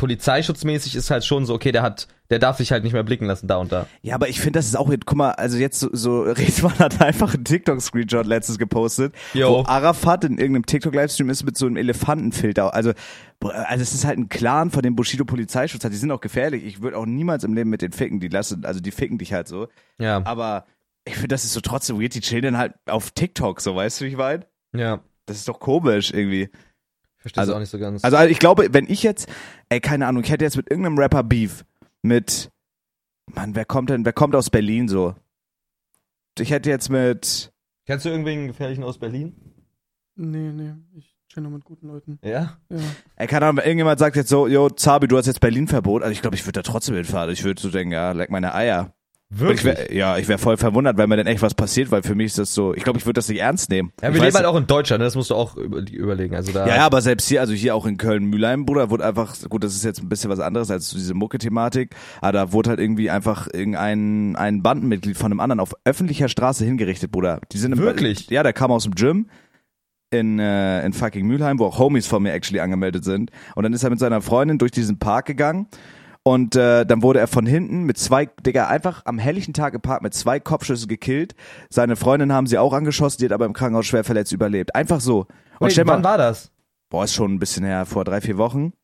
Polizeischutzmäßig ist halt schon so, okay, der hat, der darf sich halt nicht mehr blicken lassen, da und da. Ja, aber ich finde, das ist auch, guck mal, also jetzt so, so Redmann hat einfach einen TikTok-Screenshot letztens gepostet, Yo. wo Arafat in irgendeinem TikTok-Livestream ist mit so einem Elefantenfilter. Also, also es ist halt ein Clan von dem Bushido Polizeischutz. Die sind auch gefährlich. Ich würde auch niemals im Leben mit den ficken. Die lassen, also die ficken dich halt so. Ja. Aber ich finde, das ist so trotzdem weird. Die chillen dann halt auf TikTok, so weißt du, wie ich meine? Ja. Das ist doch komisch irgendwie. Verstehe Also- also, auch nicht so ganz. Also ich glaube, wenn ich jetzt, ey, keine Ahnung, ich hätte jetzt mit irgendeinem Rapper Beef mit, Mann, wer kommt denn, wer kommt aus Berlin so? Ich hätte jetzt mit, Kennst du irgendwen gefährlichen aus Berlin? Nee, nee, ich chill nur mit guten Leuten. Ja. Ja. ey, keine Ahnung, wenn irgendjemand sagt jetzt so, yo, Zabi, du hast jetzt Berlin-Verbot, also ich glaube, ich würde da trotzdem hinfahren. Ich würde so denken, ja, leck meine Eier. Und Ich wär, ja, ich wäre voll verwundert, weil mir dann echt was passiert, weil für mich ist das so, ich glaube, ich würde das nicht ernst nehmen. ja, wir leben halt auch in Deutschland, ne? das musst du auch über, überlegen. Also da. Ja, ja, aber selbst hier, also hier auch in Köln-Mühlheim, Bruder, wurde einfach, gut, das ist jetzt ein bisschen was anderes als diese Mucke-Thematik, aber da wurde halt irgendwie einfach irgendein ein Bandenmitglied von einem anderen auf öffentlicher Straße hingerichtet, Bruder. Die sind im, Wirklich? Ja, der kam aus dem Gym in, äh, in fucking Mülheim, wo auch Homies von mir actually angemeldet sind. Und dann ist er mit seiner Freundin durch diesen Park gegangen. Und äh, dann wurde er von hinten mit zwei, Digga, einfach am helllichen Tag im Park mit zwei Kopfschüssen gekillt. Seine Freundin haben sie auch angeschossen, die hat aber im Krankenhaus schwer verletzt überlebt. Einfach so. Und Wait, stell mal, wann war das? Boah, ist schon ein bisschen her, vor drei, vier Wochen.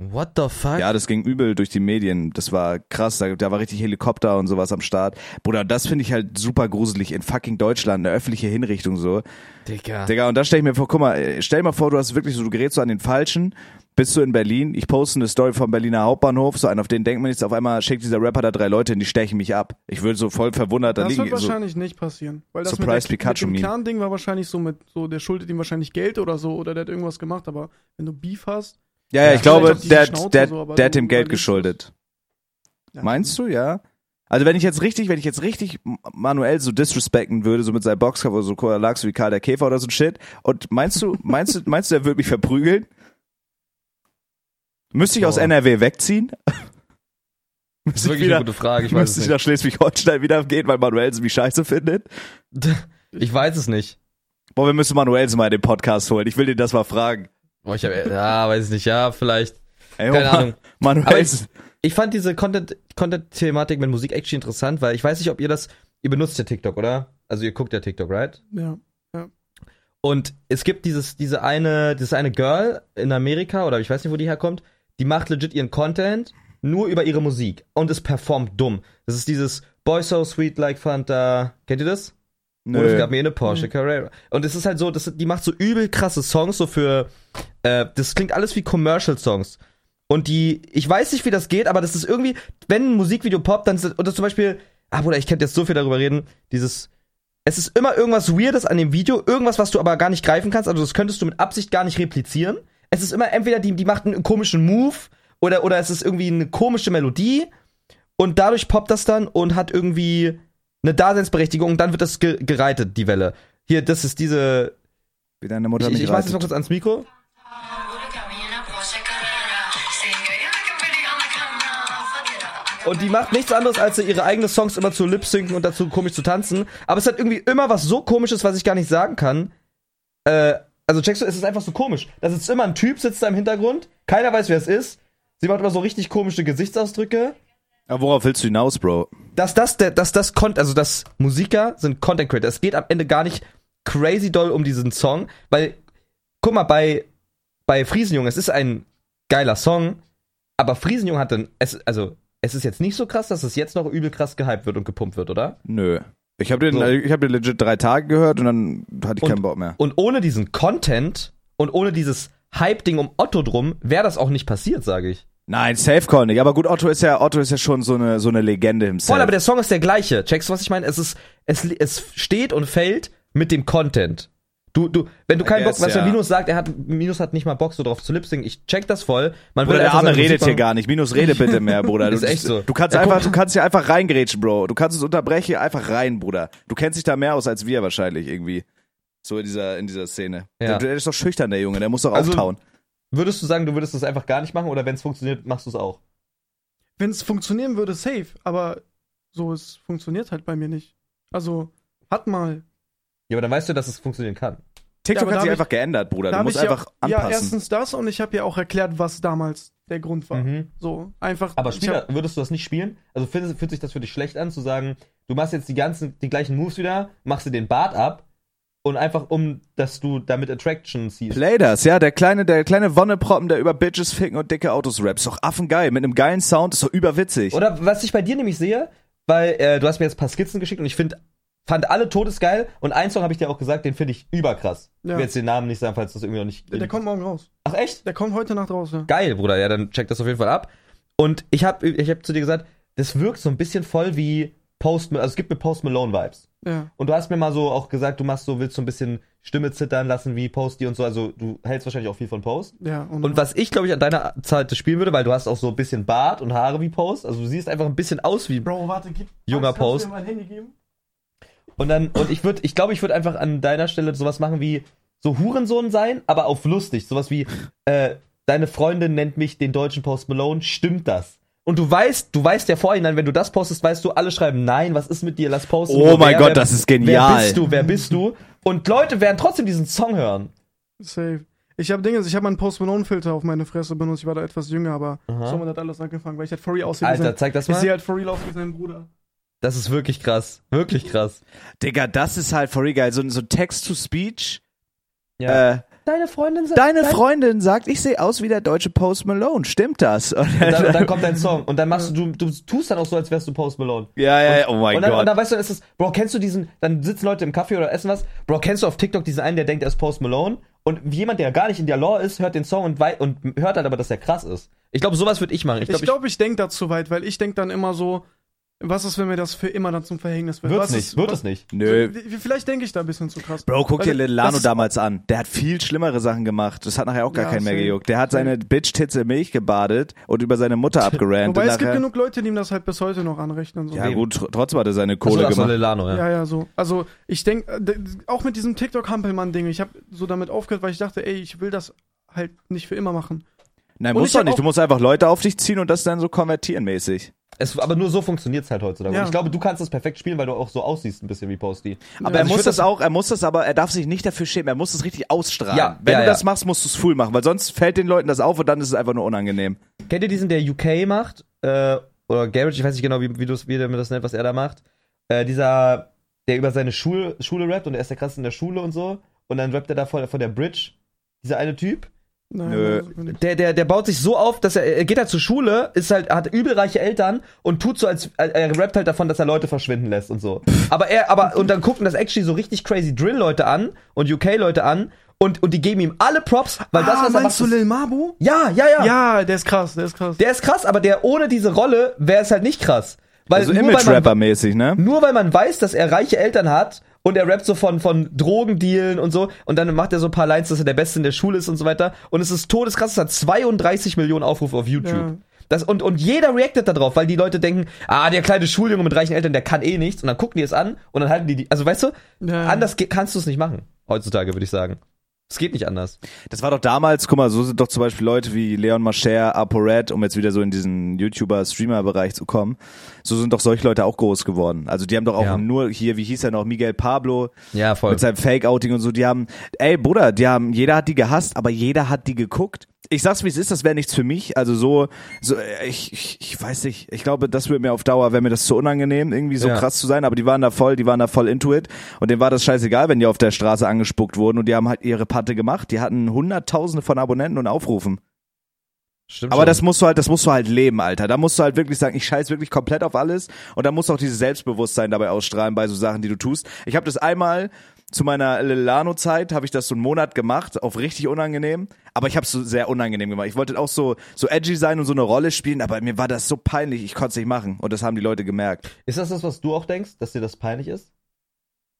What the fuck? Ja, das ging übel durch die Medien. Das war krass. Da, da war richtig Helikopter und sowas am Start. Bruder, das finde ich halt super gruselig in fucking Deutschland, eine öffentliche Hinrichtung so. Digga. Digga, und da stell ich mir vor, guck mal, äh, stell dir mal vor, du hast wirklich so, du gerätst so an den Falschen, bist du in Berlin, ich poste eine Story vom Berliner Hauptbahnhof, so einen, auf den denkt man nichts, auf einmal schickt dieser Rapper da drei Leute und die stechen mich ab. Ich würde so voll verwundert da Das liegen. wird So, wahrscheinlich nicht passieren. Weil das Surprise mit, der, mit dem. Clan-Ding war wahrscheinlich so mit, so, der schuldet ihm wahrscheinlich Geld oder so, oder der hat irgendwas gemacht, aber wenn du Beef hast, ja, ja, ich glaube, der, Schnauze der, so, der hat dem Geld geschuldet. ja, Meinst du, ja? Also wenn ich jetzt richtig, wenn ich jetzt richtig manuell so disrespecten würde, so mit seinem Boxcover, so lagst du wie Karl der Käfer oder so ein Shit. Und meinst du, meinst du, meinst du, er würde mich verprügeln? Müsste ich aus. NRW wegziehen? Das ist ich wirklich wieder, eine gute Frage. Ich weiß müsste ich nach Schleswig-Holstein wieder gehen, weil Manuelsen mich scheiße findet? Ich weiß es nicht. Boah, wir müssen Manuelsen mal in den Podcast holen. Ich will dir das mal fragen. Boah, ich hab, ja, weiß ich nicht. Ja, vielleicht. Ey, Keine Ahnung. Manuelsen. Ich fand diese Content- Content-Thematik mit Musik actually interessant, weil ich weiß nicht, ob ihr das, ihr benutzt ja TikTok, oder? Also ihr guckt ja TikTok, right? Ja. Und es gibt dieses, diese eine, dieses eine Girl in Amerika, oder ich weiß nicht, wo die herkommt, die macht legit ihren Content nur über ihre Musik und es performt dumm. Das ist dieses Boy So Sweet Like Fanta. Kennt ihr das? Oder es gab mir eine Porsche Mhm. Carrera. Und es ist halt so, das, die macht so übel krasse Songs, so für, äh, das klingt alles wie Commercial-Songs. Und die, ich weiß nicht, wie das geht, aber das ist irgendwie, wenn ein Musikvideo poppt, dann ist das, oder zum Beispiel, ah Bruder, ich könnte jetzt so viel darüber reden, dieses, es ist immer irgendwas Weirdes an dem Video, irgendwas, was du aber gar nicht greifen kannst, also das könntest du mit Absicht gar nicht replizieren. Es ist immer entweder die, die macht einen komischen Move oder, oder es ist irgendwie eine komische Melodie und dadurch poppt das dann und hat irgendwie eine Daseinsberechtigung und dann wird das ge gereitet, die Welle. Hier, das ist diese, Wie deine Mutter ich, ich mach das reitet. mal kurz ans Mikro. Und die macht nichts anderes, als ihre eigenen Songs immer zu lip-synken und dazu komisch zu tanzen. Aber es hat irgendwie immer was so komisches, was ich gar nicht sagen kann. Äh, also checkst du, es ist einfach so komisch. Da sitzt immer ein Typ, sitzt da im Hintergrund. Keiner weiß, wer es ist. Sie macht immer so richtig komische Gesichtsausdrücke. Aber worauf willst du hinaus, Bro? Dass das, der, dass das, also dass Musiker sind Content Creator. Es geht am Ende gar nicht crazy doll um diesen Song, weil, guck mal, bei, bei Friesenjung, es ist ein geiler Song, aber Friesenjung hat dann, es, also, es ist jetzt nicht so krass, dass es jetzt noch übel krass gehypt wird und gepumpt wird, oder? Nö. Ich habe den, So. ich hab den legit drei Tage gehört und dann hatte ich Und- keinen Bock mehr. Und ohne diesen Content und ohne dieses Hype-Ding um Otto drum, wäre das auch nicht passiert, sage ich. Nein, Safecall nicht. Aber gut, Otto ist ja, Otto ist ja schon so eine, so eine Legende himself. Voll, aber der Song ist der gleiche. Checkst du, was ich meine? Es ist, es, es steht und fällt mit dem Content. Du, du, wenn du keinen Bock, was der ja. Minus sagt, er hat, Minus hat nicht mal Bock, so drauf zu lipsingen. Ich check das voll. Man Bruder, der Arme redet hier gar nicht. Minus rede bitte mehr, Bruder. Ist Du, echt so. Du kannst Ja, einfach, du kannst hier einfach reingrätschen, Bro. Du kannst es unterbrechen, einfach rein, Bruder. Du kennst dich da mehr aus als wir wahrscheinlich irgendwie. So in dieser, in dieser Szene. Ja. Der, der ist doch schüchtern, der Junge. Der muss doch Also- auftauen. Würdest du sagen, du würdest das einfach gar nicht machen oder wenn es funktioniert, machst du es auch? Wenn es funktionieren würde, safe. Aber so, es funktioniert halt bei mir nicht. Also, hat mal. Ja, aber dann weißt du, dass es funktionieren kann. TikTok da hat sich hab ich- einfach geändert, Bruder. Da Du musst ich ja- einfach Ja, anpassen. erstens das und ich habe ja auch erklärt, was damals der Grund war. Mhm. So, einfach. Aber Spieler, hab- würdest du das nicht spielen? Also fühlt, fühlt sich das für dich schlecht an, zu sagen, du machst jetzt die ganzen, die gleichen Moves wieder, machst dir den Bart ab und einfach um, dass du damit Attraction ziehst. Play das, ja, der kleine, der kleine Wonneproppen, der über Bitches ficken und dicke Autos rappt. Ist doch affengeil. Mit einem geilen Sound, ist doch überwitzig. Oder was ich bei dir nämlich sehe, weil äh, du hast mir jetzt ein paar Skizzen geschickt und ich finde, fand alle todesgeil und einen Song habe ich dir auch gesagt, den finde ich überkrass. Ich Ja. will jetzt den Namen nicht sagen, falls das irgendwie noch nicht. der kommt morgen raus. Ach echt? Der kommt heute Nacht raus, ja. Geil, Bruder. Ja, dann check das auf jeden Fall ab. Und ich habe ich hab zu dir gesagt, das wirkt so ein bisschen voll wie Post, also es gibt mir Post Malone Vibes. Ja. Und du hast mir mal so auch gesagt, du machst so, willst so ein bisschen Stimme zittern lassen wie Posty und so. Also du hältst wahrscheinlich auch viel von Post. Ja, und, Und was ich, glaube ich, an deiner Zeit spielen würde, weil du hast auch so ein bisschen Bart und Haare wie Post. Also du siehst einfach ein bisschen aus wie. Bro, warte, gib. Junger kannst Post. Du mir mein Handy geben? Und dann, und ich würde, ich glaube, ich würde einfach an deiner Stelle sowas machen wie so Hurensohn sein, aber auf lustig. Sowas wie, äh, deine Freundin nennt mich den deutschen Post Malone, stimmt das? Und du weißt, du weißt ja vorhinein, wenn du das postest, weißt du, alle schreiben, nein, was ist mit dir, lass posten. Oh mein wer, Gott, wer, das ist genial. Wer bist du, wer bist du? Und Leute werden trotzdem diesen Song hören. Safe. Ich habe Dinge, ich habe einen Post Malone Filter auf meine Fresse benutzt. Ich war da etwas jünger, aber Aha. so hat alles angefangen, weil ich halt real aussehe. Alter, sein- zeig das ich mal. sehe halt real aus wie sein Bruder. Das ist wirklich krass. Wirklich krass. Digga, das ist halt real geil. So, so Text-to-Speech. Ja. Äh, Deine Freundin sagt. deine Freundin sagt, ich sehe aus wie der deutsche Post Malone. Stimmt das? Und dann, und dann kommt dein Song. Und dann machst du, du, du tust dann auch so, als wärst du Post Malone. ja, ja, ja, oh mein und, dann, Gott. und dann weißt du, ist es, Bro, kennst du diesen, dann sitzen Leute im Café oder essen was, Bro, kennst du auf TikTok diesen einen, der denkt, er ist Post Malone? Und jemand, der gar nicht in der Law ist, hört den Song und, wei und hört halt aber, dass er krass ist. Ich glaube, sowas würde ich machen. Ich Ich glaube, glaube, ich, denk da zu weit, weil ich denk dann immer so, was ist, wenn mir das für immer dann zum Verhängnis wird? wird was es nicht, ist, wird was, es nicht. Nö. Vielleicht denke ich da ein bisschen zu krass. Bro, guck dir Weil Lil Lano damals an. Der hat viel schlimmere Sachen gemacht. Das hat nachher auch gar Ja, keinen mehr gejuckt. Der hat seine Bitch-Tits in Milch gebadet und über seine Mutter abgerannt. Wobei und es gibt genug Leute, die ihm das halt bis heute noch anrechnen. So. ja gut, tr trotzdem hat er seine Kohle ach so, gemacht. Lilano, ja. Ja, ja, so. Also ich denke, auch mit diesem TikTok-Hampelmann-Ding, ich habe so damit aufgehört, weil ich dachte, ey, ich will das halt nicht für immer machen. Nein, Und musst doch nicht. auch- Du musst einfach Leute auf dich ziehen und das dann so konvertieren mäßig. Es, aber nur so funktioniert es halt heutzutage. Ja. Ich glaube, du kannst das perfekt spielen, weil du auch so aussiehst, ein bisschen wie Posty. Aber Ja, er also ich muss das auch, er muss das aber, er darf sich nicht dafür schämen, er muss das richtig ausstrahlen. Ja, Wenn ja, du ja. das machst, musst du es full machen, weil sonst fällt den Leuten das auf und dann ist es einfach nur unangenehm. Kennt ihr diesen, der UK macht? Äh, oder Garage, ich weiß nicht genau, wie, wie, wie der mir das nennt, was er da macht. Äh, dieser, der über seine Schule, Schule rappt und er ist der krasseste in der Schule und so. Und dann rappt er da vor, vor der Bridge. Dieser eine Typ. Nein, Nö. Der, der, der baut sich so auf, dass er, er geht halt zur Schule, ist halt, hat übelreiche Eltern und tut so, als, er rappt halt davon, dass er Leute verschwinden lässt und so. Aber er, aber, und dann gucken das actually so richtig crazy Drill-Leute an und UK-Leute an und, und die geben ihm alle Props, weil das, ah, was er macht, du ist, Lil Mabu? ja, ja, ja, Ja, der ist krass, der ist krass. Der ist krass, aber der ohne diese Rolle wäre es halt nicht krass. Weil Also Image-Rapper-mäßig, ne? nur weil man weiß, dass er reiche Eltern hat und er rappt so von, von Drogendealen und so und dann macht er so ein paar Lines, dass er der Beste in der Schule ist und so weiter und es ist todeskrass, es hat 32 Millionen Aufrufe auf YouTube. Ja. Das, und, und jeder reactet da drauf, weil die Leute denken, ah, der kleine Schuljunge mit reichen Eltern, der kann eh nichts. Und dann gucken die es an und dann halten die die. Also weißt du, Ja. anders kannst du es nicht machen. Heutzutage, würde ich sagen. Es geht nicht anders. Das war doch damals, guck mal, so sind doch zum Beispiel Leute wie Leon Mascher, ApoRed, um jetzt wieder so in diesen YouTuber-Streamer-Bereich zu kommen. So sind doch solche Leute auch groß geworden. Also die haben doch auch Ja. nur hier, wie hieß er noch, Miguel Pablo Ja, voll. mit seinem Fake-Outing und so, die haben, ey Bruder, die haben, jeder hat die gehasst, aber jeder hat die geguckt. Ich sag's wie es ist, das wäre nichts für mich. Also so, so äh, ich, ich, ich weiß nicht. Ich glaube, das wird mir auf Dauer, wäre mir das zu unangenehm, irgendwie so Ja. krass zu sein. Aber die waren da voll, die waren da voll into it. Und denen war das scheißegal, wenn die auf der Straße angespuckt wurden. Und die haben halt ihre Patte gemacht. Die hatten Hunderttausende von Abonnenten und Aufrufen. Stimmt Aber schon. das musst du halt, das musst du halt leben, Alter. Da musst du halt wirklich sagen, ich scheiß wirklich komplett auf alles. Und da muss auch dieses Selbstbewusstsein dabei ausstrahlen bei so Sachen, die du tust. Ich habe das einmal zu meiner Lilano-Zeit, habe ich das so einen Monat gemacht, auf richtig unangenehm. Aber ich habe es so sehr unangenehm gemacht. Ich wollte auch so, so edgy sein und so eine Rolle spielen, aber mir war das so peinlich, ich konnte es nicht machen. Und das haben die Leute gemerkt. Ist das das, was du auch denkst, dass dir das peinlich ist?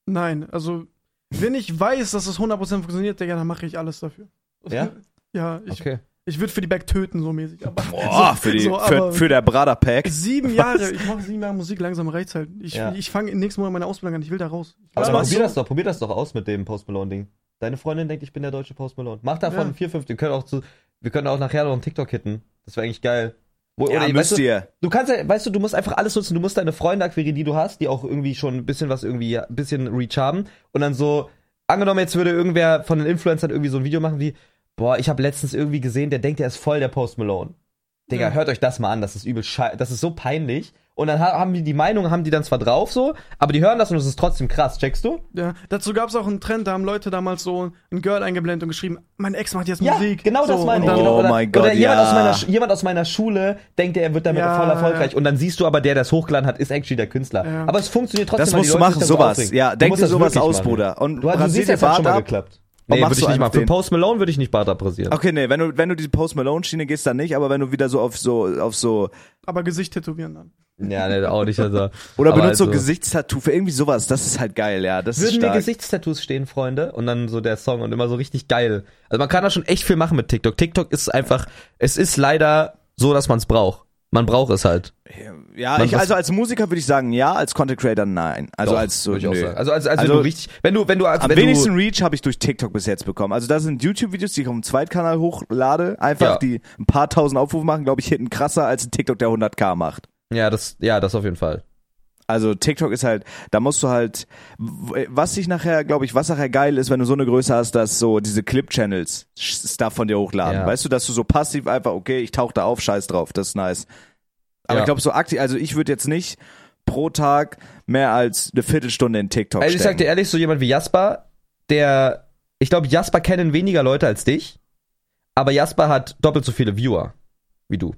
Nein, also wenn ich weiß, dass es 100% funktioniert, Digga, dann mache ich alles dafür. Ja? Ja, ich, Okay. Ich würde für die Back töten, so mäßig. Aber Boah, so, für, die, so, für, aber für der Brother Pack. sieben Jahre, ich mache sieben Jahre Musik, langsam reicht's halt. Ich, Ja. ich fange nächsten Monat meine Ausbildung an, ich will da raus. Aber raus. probier das doch, probier das doch aus mit dem Post Malone-Ding. Deine Freundin denkt, ich bin der deutsche Post Malone. Mach davon Ja. vier, fünf. Wir können auch zu, wir können auch nachher noch einen TikTok hitten. Das wäre eigentlich geil. Wo, Ja, weißt müsst du, ihr. Du kannst ja, weißt du, du musst einfach alles nutzen. Du musst deine Freunde akquirieren, die du hast, die auch irgendwie schon ein bisschen was irgendwie, ein bisschen Reach haben. Und dann so, angenommen, jetzt würde irgendwer von den Influencern irgendwie so ein Video machen wie, boah, ich habe letztens irgendwie gesehen, der denkt, der ist voll der Post Malone. Digga, Ja. hört euch das mal an, das ist übel schei das ist so peinlich. Und dann ha- haben die die Meinung, haben die dann zwar drauf so, aber die hören das und es ist trotzdem krass, checkst du? Ja, dazu gab es auch einen Trend, da haben Leute damals so ein Girl eingeblendet und geschrieben, mein Ex macht jetzt Ja, Musik. genau das so, meine und ich. Genau. Oh oder, mein Gott, oder jemand, ja. aus meiner, jemand aus meiner Schule denkt, er wird damit Ja, voll erfolgreich. ja. Und dann siehst du aber, der, der es hochgeladen hat, ist actually der Künstler. Ja. Aber es funktioniert trotzdem. Das weil musst du machen, sowas. aufregen. Ja, Du denk dir das sowas aus, machen. Bruder. Und Du, du siehst jetzt, hat schon mal ab. geklappt. Nee, würde du ich nicht machen. Für. Post Malone würde ich nicht Bart abrasieren. Okay, nee, wenn du, wenn du diese Post Malone Schiene gehst, dann nicht, aber wenn du wieder so auf so, auf so, aber Gesicht tätowieren dann. Ja, nee, auch nicht. Also. oder benutzt so also- Gesichtstattoo für irgendwie sowas, das ist halt geil, ja, das ist Würden mir stark. Gesichtstattoos stehen, Freunde? Und dann so der Song und immer so richtig geil. Also man kann da schon echt viel machen mit TikTok. TikTok ist einfach, es ist leider so, dass man es braucht. Man braucht es halt. Ja, ich, also als Musiker würde ich sagen ja, als Content Creator nein. Also Doch, als so, ich auch sagen. Also als, als Also- wenn du richtig, wenn du, wenn du, Am wenn wenigsten du, Reach habe ich durch TikTok bis jetzt bekommen. Also da sind YouTube-Videos, die ich auf dem Zweitkanal hochlade, einfach Ja. die ein paar tausend Aufrufe machen, glaube ich, hitten krasser als ein TikTok, der 100k macht. ja, das, ja, das auf jeden Fall. Also TikTok ist halt, da musst du halt, was sich nachher, glaube ich, was nachher geil ist, wenn du so eine Größe hast, dass so diese Clip-Channels Stuff von dir hochladen. Ja. Weißt du, dass du so passiv einfach, okay, ich tauche da auf, scheiß drauf, das ist nice. Aber Ja. ich glaube so aktiv, also ich würde jetzt nicht pro Tag mehr als eine Viertelstunde in TikTok Also ich sag dir ehrlich, so jemand wie Jasper, der, ich glaube, Jasper kennen weniger Leute als dich, aber Jasper hat doppelt so viele Viewer wie du.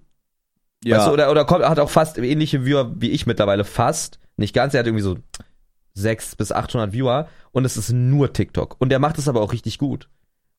Ja. Weißt du, oder, oder kommt, hat auch fast ähnliche Viewer wie ich mittlerweile, fast. Nicht ganz, er hat irgendwie so 600 bis 800 Viewer und es ist nur TikTok. Und er macht es aber auch richtig gut.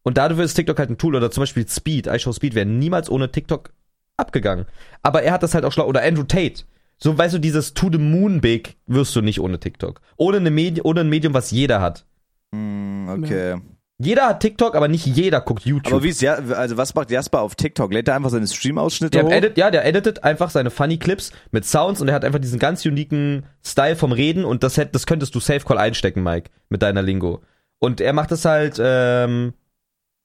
Und dadurch ist TikTok halt ein Tool oder zum Beispiel Speed, iShow Speed wäre niemals ohne TikTok abgegangen. Aber er hat das halt auch schlau, oder Andrew Tate. So, weißt du, dieses To the Moon Big wirst du nicht ohne TikTok. Ohne, eine Medi ohne ein Medium, was jeder hat. Hm, okay. Jeder hat TikTok, aber nicht jeder guckt YouTube. Aber wie ist ja, also was macht Jasper auf TikTok? Lädt er einfach seine Stream-Ausschnitte Der hoch? edit, ja, der editet einfach seine Funny Clips mit Sounds und er hat einfach diesen ganz uniken Style vom Reden und das, hätt, das könntest du Safe Call einstecken, Mike, mit deiner Lingo. Und er macht das halt ähm,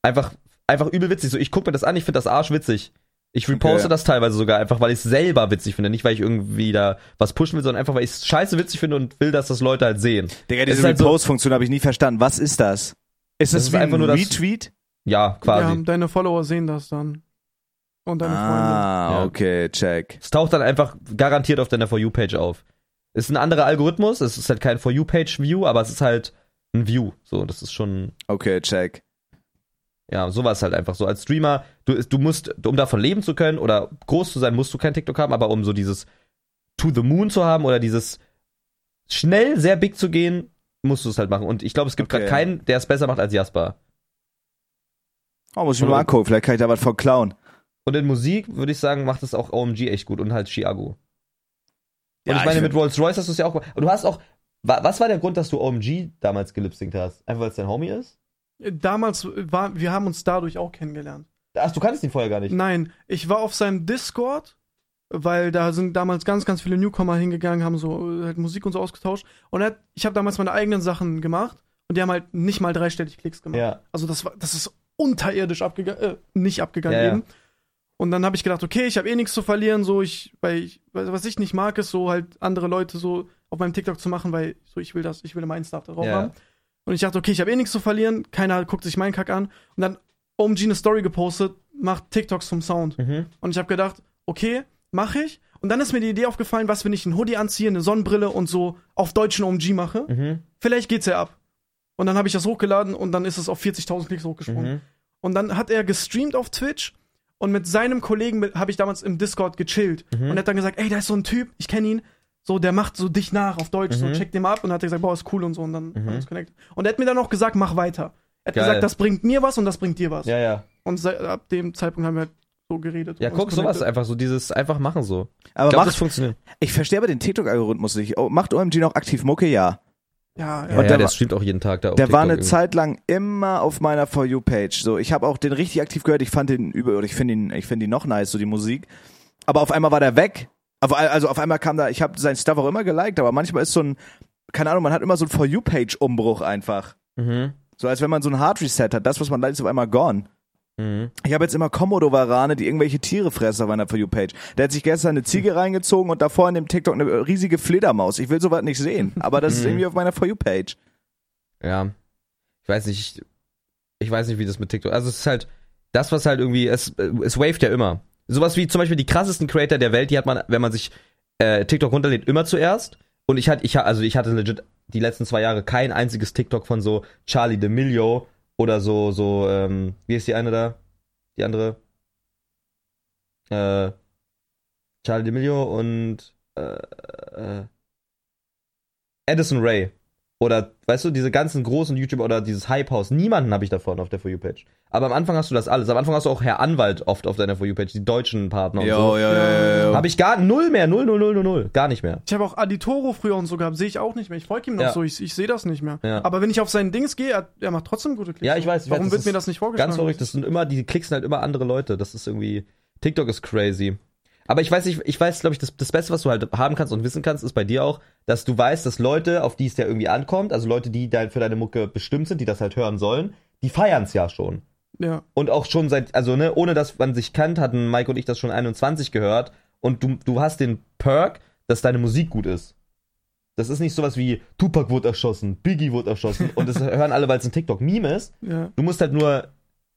einfach, einfach übel witzig. So, ich guck mir das an, ich finde das arschwitzig. Ich reposte Okay. das teilweise sogar einfach, weil ich es selber witzig finde. Nicht, weil ich irgendwie da was pushen will, sondern einfach, weil ich es scheiße witzig finde und will, dass das Leute halt sehen. Digga, Es diese halt so- Repost-Funktion habe ich nie verstanden. Was ist das? Ist das, Das ist wie einfach ein nur das- Retweet? Ja, quasi. Ja, deine Follower sehen das dann. Und deine Ah, Ja. okay, check. Es taucht dann einfach garantiert auf deiner For You-Page auf. Ist ein anderer Algorithmus, es ist halt kein For You-Page-View, aber es ist halt ein View. So, das ist schon, Okay, check. ja, sowas halt einfach so. Als Streamer, du, du musst, um davon leben zu können oder groß zu sein, musst du kein TikTok haben, aber um so dieses To the Moon zu haben oder dieses schnell sehr big zu gehen, musst du es halt machen. Und ich glaube, es gibt Okay. gerade keinen, der es besser macht als Jasper. Oh, muss ich mir mal angucken. Vielleicht kann ich da was von klauen. Und in Musik würde ich sagen, macht es auch OMG echt gut und halt Chiago. Und Ja, ich meine, ich mit Rolls Royce hast du es ja auch gemacht. Und du hast auch, wa- was war der Grund, dass du OMG damals gelipsingt hast? Einfach weil es dein Homie ist? Damals war, wir haben uns dadurch auch kennengelernt. Ach, du kanntest ihn vorher gar nicht. Nein, ich war auf seinem Discord, weil da sind damals ganz, ganz viele Newcomer hingegangen, haben so äh, halt Musik und so ausgetauscht. Und hat, ich habe damals meine eigenen Sachen gemacht und die haben halt nicht mal dreistellig Klicks gemacht. Ja. Also das war, das ist unterirdisch abgegangen, äh, nicht abgegangen Ja, ja. eben. Und dann habe ich gedacht, okay, ich habe eh nichts zu verlieren, so ich, weil ich, was ich nicht mag, ist so halt andere Leute so auf meinem TikTok zu machen, weil so ich will das, ich will meinen Stuff darauf Ja. haben. Und ich dachte, okay, ich habe eh nichts zu verlieren, keiner guckt sich meinen Kack an. Und dann OMG eine Story gepostet, macht TikToks zum Sound. Mhm. Und ich habe gedacht, okay, mache ich. Und dann ist mir die Idee aufgefallen, was, wenn ich einen Hoodie anziehe, eine Sonnenbrille und so auf deutschen OMG mache. Mhm. Vielleicht geht's ja ab. Und dann habe ich das hochgeladen und dann ist es auf 40.000 Klicks hochgesprungen. Mhm. Und dann hat er gestreamt auf Twitch und mit seinem Kollegen habe ich damals im Discord gechillt. Mhm. Und er hat dann gesagt, ey, da ist so ein Typ, ich kenne ihn, so, der macht so dich nach auf Deutsch, so, Mhm. check den mal ab. Und hat er gesagt, boah, ist cool und so. Und dann Mhm. haben wir uns connected. Und er hat mir dann auch gesagt, mach weiter. Er hat Geil. gesagt, das bringt mir was und das bringt dir was. Ja, ja. Und ab dem Zeitpunkt haben wir halt so geredet. Ja, guck, sowas einfach so, dieses einfach machen so. Ich Aber glaube, macht, das funktioniert. ich verstehe aber den TikTok-Algorithmus nicht. Oh, macht OMG noch aktiv Mucke? Ja. Ja, Ja, ja. Und ja, der der war- streamt auch jeden Tag da auf Der war eine irgendwie. Zeit lang immer auf meiner For You Page. So, ich habe auch den richtig aktiv gehört. Ich fand den über, oder ich finde ihn, ich finde ihn noch nice, so die Musik. Aber auf einmal war der weg. Also auf einmal kam da, ich habe sein Stuff auch immer geliked, aber manchmal ist so ein, keine Ahnung, man hat immer so ein For You Page Umbruch einfach. Mhm. So als wenn man so ein Hard Reset hat. Das, was man liked, ist auf einmal gone. Mhm. Ich habe jetzt immer Komodo-Warane, die irgendwelche Tiere fressen auf meiner For You Page. Der hat sich gestern eine Ziege reingezogen und davor in dem TikTok eine riesige Fledermaus. Ich will sowas nicht sehen. Aber das ist Mhm. irgendwie auf meiner For You Page. Ja. Ich weiß nicht, ich, weiß nicht, wie das mit TikTok. Also es ist halt, das, was halt irgendwie, es, es waved ja immer. Sowas wie zum Beispiel die krassesten Creator der Welt, die hat man, wenn man sich äh, TikTok runterlädt, immer zuerst. Und ich hatte, ich, also ich hatte legit die letzten zwei Jahre kein einziges TikTok von so Charlie D'Amelio oder so, so, ähm, wie ist die eine da? Die andere? Äh, Charlie D'Amelio und äh, äh, Addison Ray. Oder, weißt du, diese ganzen großen YouTuber oder dieses Hype House, niemanden habe ich davon auf der For You-Page. Aber am Anfang hast du das alles. Am Anfang hast du auch Herr Anwalt oft auf deiner For You-Page, die deutschen Partner und so. ja, ja, Habe ich gar null mehr, null, null, null, null, null. Gar nicht mehr. Ich habe auch Aditoro früher und so gehabt, sehe ich auch nicht mehr. Ich folge ihm noch Ja. so, ich, ich sehe das nicht mehr. Ja. Aber wenn ich auf seinen Dings gehe, er, er macht trotzdem gute Klicks. Ja, ich weiß, ich Warum weiß, wird mir das nicht vorgeschlagen? Ganz verrückt. Das sind immer, die klicksen halt immer andere Leute. Das ist irgendwie, TikTok ist crazy. Aber ich weiß nicht, ich weiß, glaube ich, das, das Beste, was du halt haben kannst und wissen kannst, ist bei dir auch, dass du weißt, dass Leute, auf die es ja irgendwie ankommt, also Leute, die da für deine Mucke bestimmt sind, die das halt hören sollen, die feiern es ja schon. Ja. Und auch schon seit, also ne, ohne dass man sich kennt, hatten Mike und ich das schon 21 gehört. Und du, du hast den Perk, dass deine Musik gut ist. Das ist nicht sowas wie Tupac wurde erschossen, Biggie wurde erschossen und das hören alle, weil es ein TikTok-Meme ist. Ja. Du musst halt nur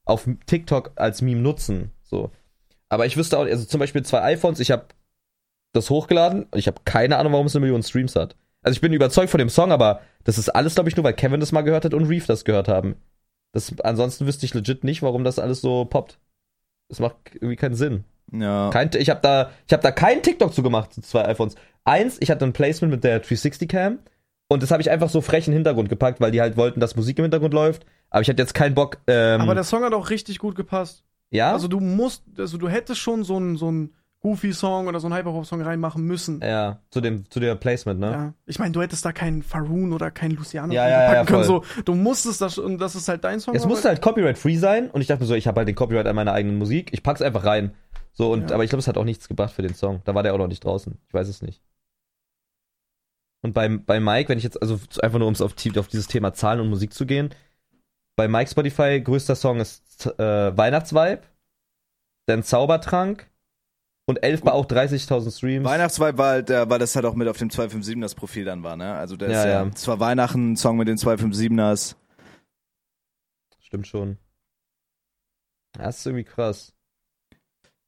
auf TikTok als Meme nutzen. So. Aber ich wüsste auch, also zum Beispiel zwei iPhones, ich habe das hochgeladen und ich habe keine Ahnung, warum es eine Million Streams hat. Also ich bin überzeugt von dem Song, aber das ist alles, glaube ich, nur, weil Kevin das mal gehört hat und Reef das gehört haben. Das, ansonsten wüsste ich legit nicht, warum das alles so poppt. Das macht irgendwie keinen Sinn. Ja. Kein, ich habe da, ich hab da keinen TikTok zu gemacht, zu zwei iPhones. Eins, ich hatte ein Placement mit der 360 Cam und das habe ich einfach so frech in den Hintergrund gepackt, weil die halt wollten, dass Musik im Hintergrund läuft. Aber ich hatte jetzt keinen Bock. Ähm, Aber der Song hat auch richtig gut gepasst. ja, Also du musst, also du hättest schon so einen so einen Goofy-Song oder so einen Hyperpop-Song reinmachen müssen. ja, zu dem, zu der Placement, ne? Ja. Ich meine, du hättest da keinen Faroon oder keinen Luciano Ja, ja, ja, packen können. voll. So, du musstest das und das ist halt dein Song. Es musste halt copyright-free sein und ich dachte mir so, ich habe halt den Copyright an meiner eigenen Musik. Ich pack's einfach rein. So, und, Ja. aber ich glaube, es hat auch nichts gebracht für den Song. Da war der auch noch nicht draußen. Ich weiß es nicht. Und beim, bei Mike, wenn ich jetzt, also einfach nur um auf, auf dieses Thema Zahlen und Musik zu gehen, bei Mike Spotify größter Song ist äh, Weihnachtsvibe, dann Zaubertrank und 11 war auch 30.000 Streams. Weihnachtsvibe war halt, äh, weil das halt auch mit auf dem 257 das Profil dann war, ne? Also der Ja, ist ja, ja. zwar Weihnachten, Song mit den 257ers. Stimmt schon. Das ist irgendwie krass.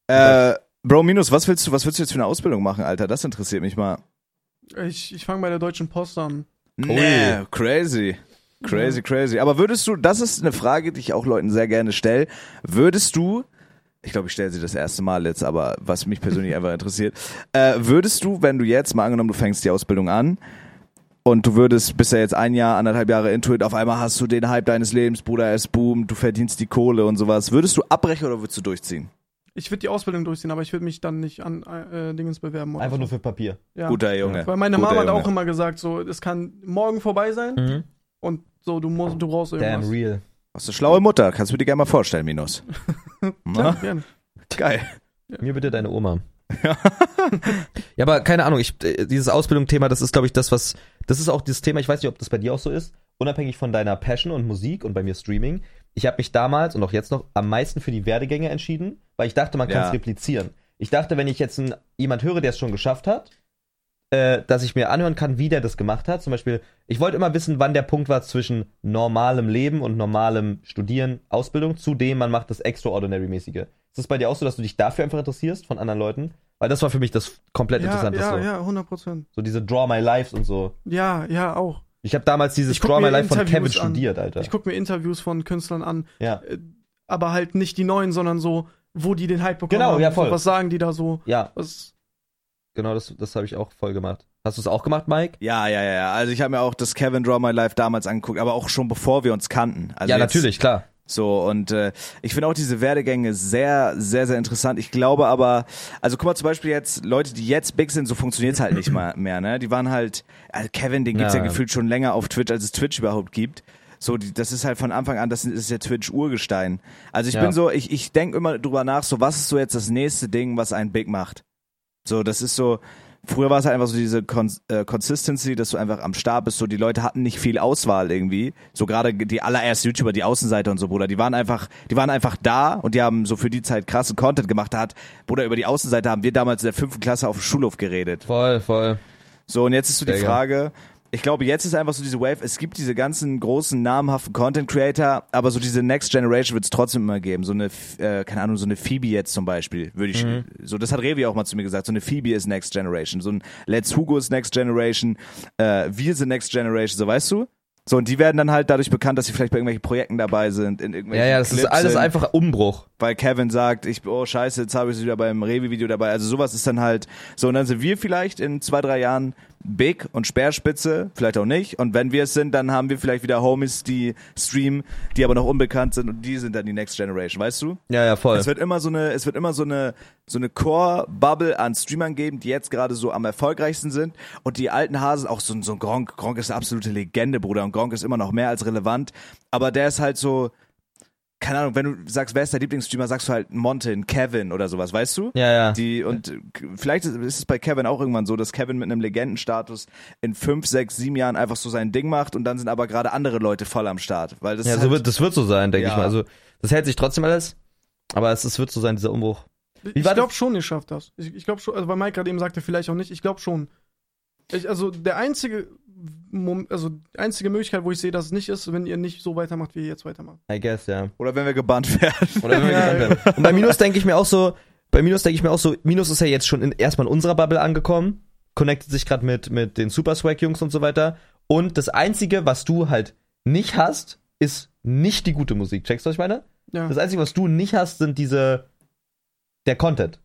Äh, Bro Minus, was willst du, was willst du jetzt für eine Ausbildung machen, Alter? Das interessiert mich mal. Ich, ich fange bei der Deutschen Post an. Nee, crazy. Crazy, crazy. Aber würdest du, das ist eine Frage, die ich auch Leuten sehr gerne stelle, würdest du, ich glaube, ich stelle sie das erste Mal jetzt, aber was mich persönlich einfach interessiert, äh, würdest du, wenn du jetzt, mal angenommen, du fängst die Ausbildung an und du würdest, bist ja jetzt ein Jahr, anderthalb Jahre into it, auf einmal hast du den Hype deines Lebens, Bruder, es boomt, du verdienst die Kohle und sowas, würdest du abbrechen oder würdest du durchziehen? Ich würde die Ausbildung durchziehen, aber ich würde mich dann nicht an äh, Dingens bewerben. Einfach so. nur für Papier. ja. Guter Junge. Weil meine Guter Mama hat Junge. auch immer gesagt, so, es kann morgen vorbei sein Mhm. und so, du musst, du brauchst Damn irgendwas. real. Hast du schlaue Mutter? Kannst du dir gerne mal vorstellen, Minus. Na? gerne. Geil. Mir bitte deine Oma. ja, aber keine Ahnung, ich, äh, dieses Ausbildungsthema, das ist, glaube ich, das, was, das ist auch dieses Thema, ich weiß nicht, ob das bei dir auch so ist, unabhängig von deiner Passion und Musik und bei mir Streaming. Ich habe mich damals und auch jetzt noch am meisten für die Werdegänge entschieden, weil ich dachte, man kann es Ja. replizieren. Ich dachte, wenn ich jetzt einen, jemand höre, der es schon geschafft hat, äh, dass ich mir anhören kann, wie der das gemacht hat. Zum Beispiel, ich wollte immer wissen, wann der Punkt war zwischen normalem Leben und normalem Studieren, Ausbildung, zu dem man macht das Extraordinary-mäßige. Ist es bei dir auch so, dass du dich dafür einfach interessierst von anderen Leuten? Weil das war für mich das komplett Ja, Interessanteste. ja, so. ja, 100 Prozent. so diese Draw My Lives und so. Ja, ja, auch. Ich habe damals dieses Draw My Life von Kevin Interviews an. studiert, Alter. Ich gucke mir Interviews von Künstlern an, Ja, äh, aber halt nicht die neuen, sondern so, wo die den Hype bekommen Genau, haben. ja, voll. So, was sagen die da so? ja, Was, genau, das, das habe ich auch voll gemacht. Hast du es auch gemacht, Mike? Ja, ja, ja, ja. Also ich habe mir auch das Kevin Draw My Life damals angeguckt, aber auch schon bevor wir uns kannten. Also ja, jetzt- natürlich, klar. So, und äh, ich finde auch diese Werdegänge sehr, sehr, sehr interessant. Ich glaube aber, also guck mal, zum Beispiel jetzt, Leute, die jetzt big sind, so funktioniert's halt nicht mal mehr, ne? Die waren halt, also Kevin, den gibt's ja. Ja. gefühlt schon länger auf Twitch, als es Twitch überhaupt gibt. So, die, das ist halt von Anfang an, das ist ja Twitch-Urgestein. Also ich Ja. bin so, ich, ich denke immer drüber nach, so, was ist so jetzt das nächste Ding, was einen big macht? So, das ist so, früher war es halt einfach so diese Con äh, Consistency, dass du einfach am Start bist, so die Leute hatten nicht viel Auswahl irgendwie. So gerade die allerersten YouTuber, die Außenseiter und so, Bruder, die waren einfach, die waren einfach da und die haben so für die Zeit krassen Content gemacht. Da hat, Bruder, über die Außenseiter haben wir damals in der fünften Klasse auf dem Schulhof geredet. Voll, voll. So, und jetzt ist so die Frage, ich glaube, jetzt ist einfach so diese Wave, es gibt diese ganzen großen, namhaften Content Creator, aber so diese Next Generation wird es trotzdem immer geben. So eine, äh, keine Ahnung, so eine Phoebe jetzt zum Beispiel, würde ich, Mhm. so, das hat Revi auch mal zu mir gesagt, so eine Phoebe ist Next Generation, so ein Let's Hugo ist Next Generation, äh, wir sind Next Generation, so weißt du? So, und die werden dann halt dadurch bekannt, dass sie vielleicht bei irgendwelchen Projekten dabei sind, in irgendwelchen Ja, ja, das Clips ist alles sind einfach Umbruch. weil Kevin sagt, ich, oh scheiße, jetzt habe ich es wieder beim Revi-Video dabei. Also sowas ist dann halt so. Und dann sind wir vielleicht in zwei, drei Jahren big und Speerspitze, vielleicht auch nicht. Und wenn wir es sind, dann haben wir vielleicht wieder Homies, die streamen, die aber noch unbekannt sind und die sind dann die Next Generation, weißt du? Ja, ja, voll. Es wird immer so eine, es wird immer so eine, so eine Core-Bubble an Streamern geben, die jetzt gerade so am erfolgreichsten sind. Und die alten Hasen, auch so, ein- so ein Gronk, Gronk ist eine absolute Legende, Bruder. Und Gronk ist immer noch mehr als relevant. Aber der ist halt so, keine Ahnung, wenn du sagst, wer ist dein Lieblingsstreamer, sagst du halt Montin, Kevin oder sowas, weißt du? Ja, ja. Die, und vielleicht ist ist es bei Kevin auch irgendwann so, dass Kevin mit einem Legendenstatus in fünf, sechs, sieben Jahren einfach so sein Ding macht und dann sind aber gerade andere Leute voll am Start. Weil das Ja, so halt, wird, das wird so sein, denke Ja. ich mal. Also, das hält sich trotzdem alles. Aber es, es wird so sein, dieser Umbruch. ich war glaube schon, ihr schafft das. Ich, ich glaube schon, also weil Mike gerade eben sagte, vielleicht auch nicht. Ich glaube schon. Ich, also der einzige, also die einzige Möglichkeit, wo ich sehe, dass es nicht ist, wenn ihr nicht so weitermacht, wie ihr jetzt weitermacht. I guess, ja. oder wenn wir gebannt werden. Oder wenn wir Ja, gebannt werden. Und bei Minus denke ich mir auch so, bei Minus denke ich mir auch so, Minus ist ja jetzt schon in, erstmal in unserer Bubble angekommen, connectet sich gerade mit, mit den Super Swag Jungs und so weiter. Und das Einzige, was du halt nicht hast, ist nicht die gute Musik. Checkst du, was ich meine? Ja. Das Einzige, was du nicht hast, sind diese, der Content.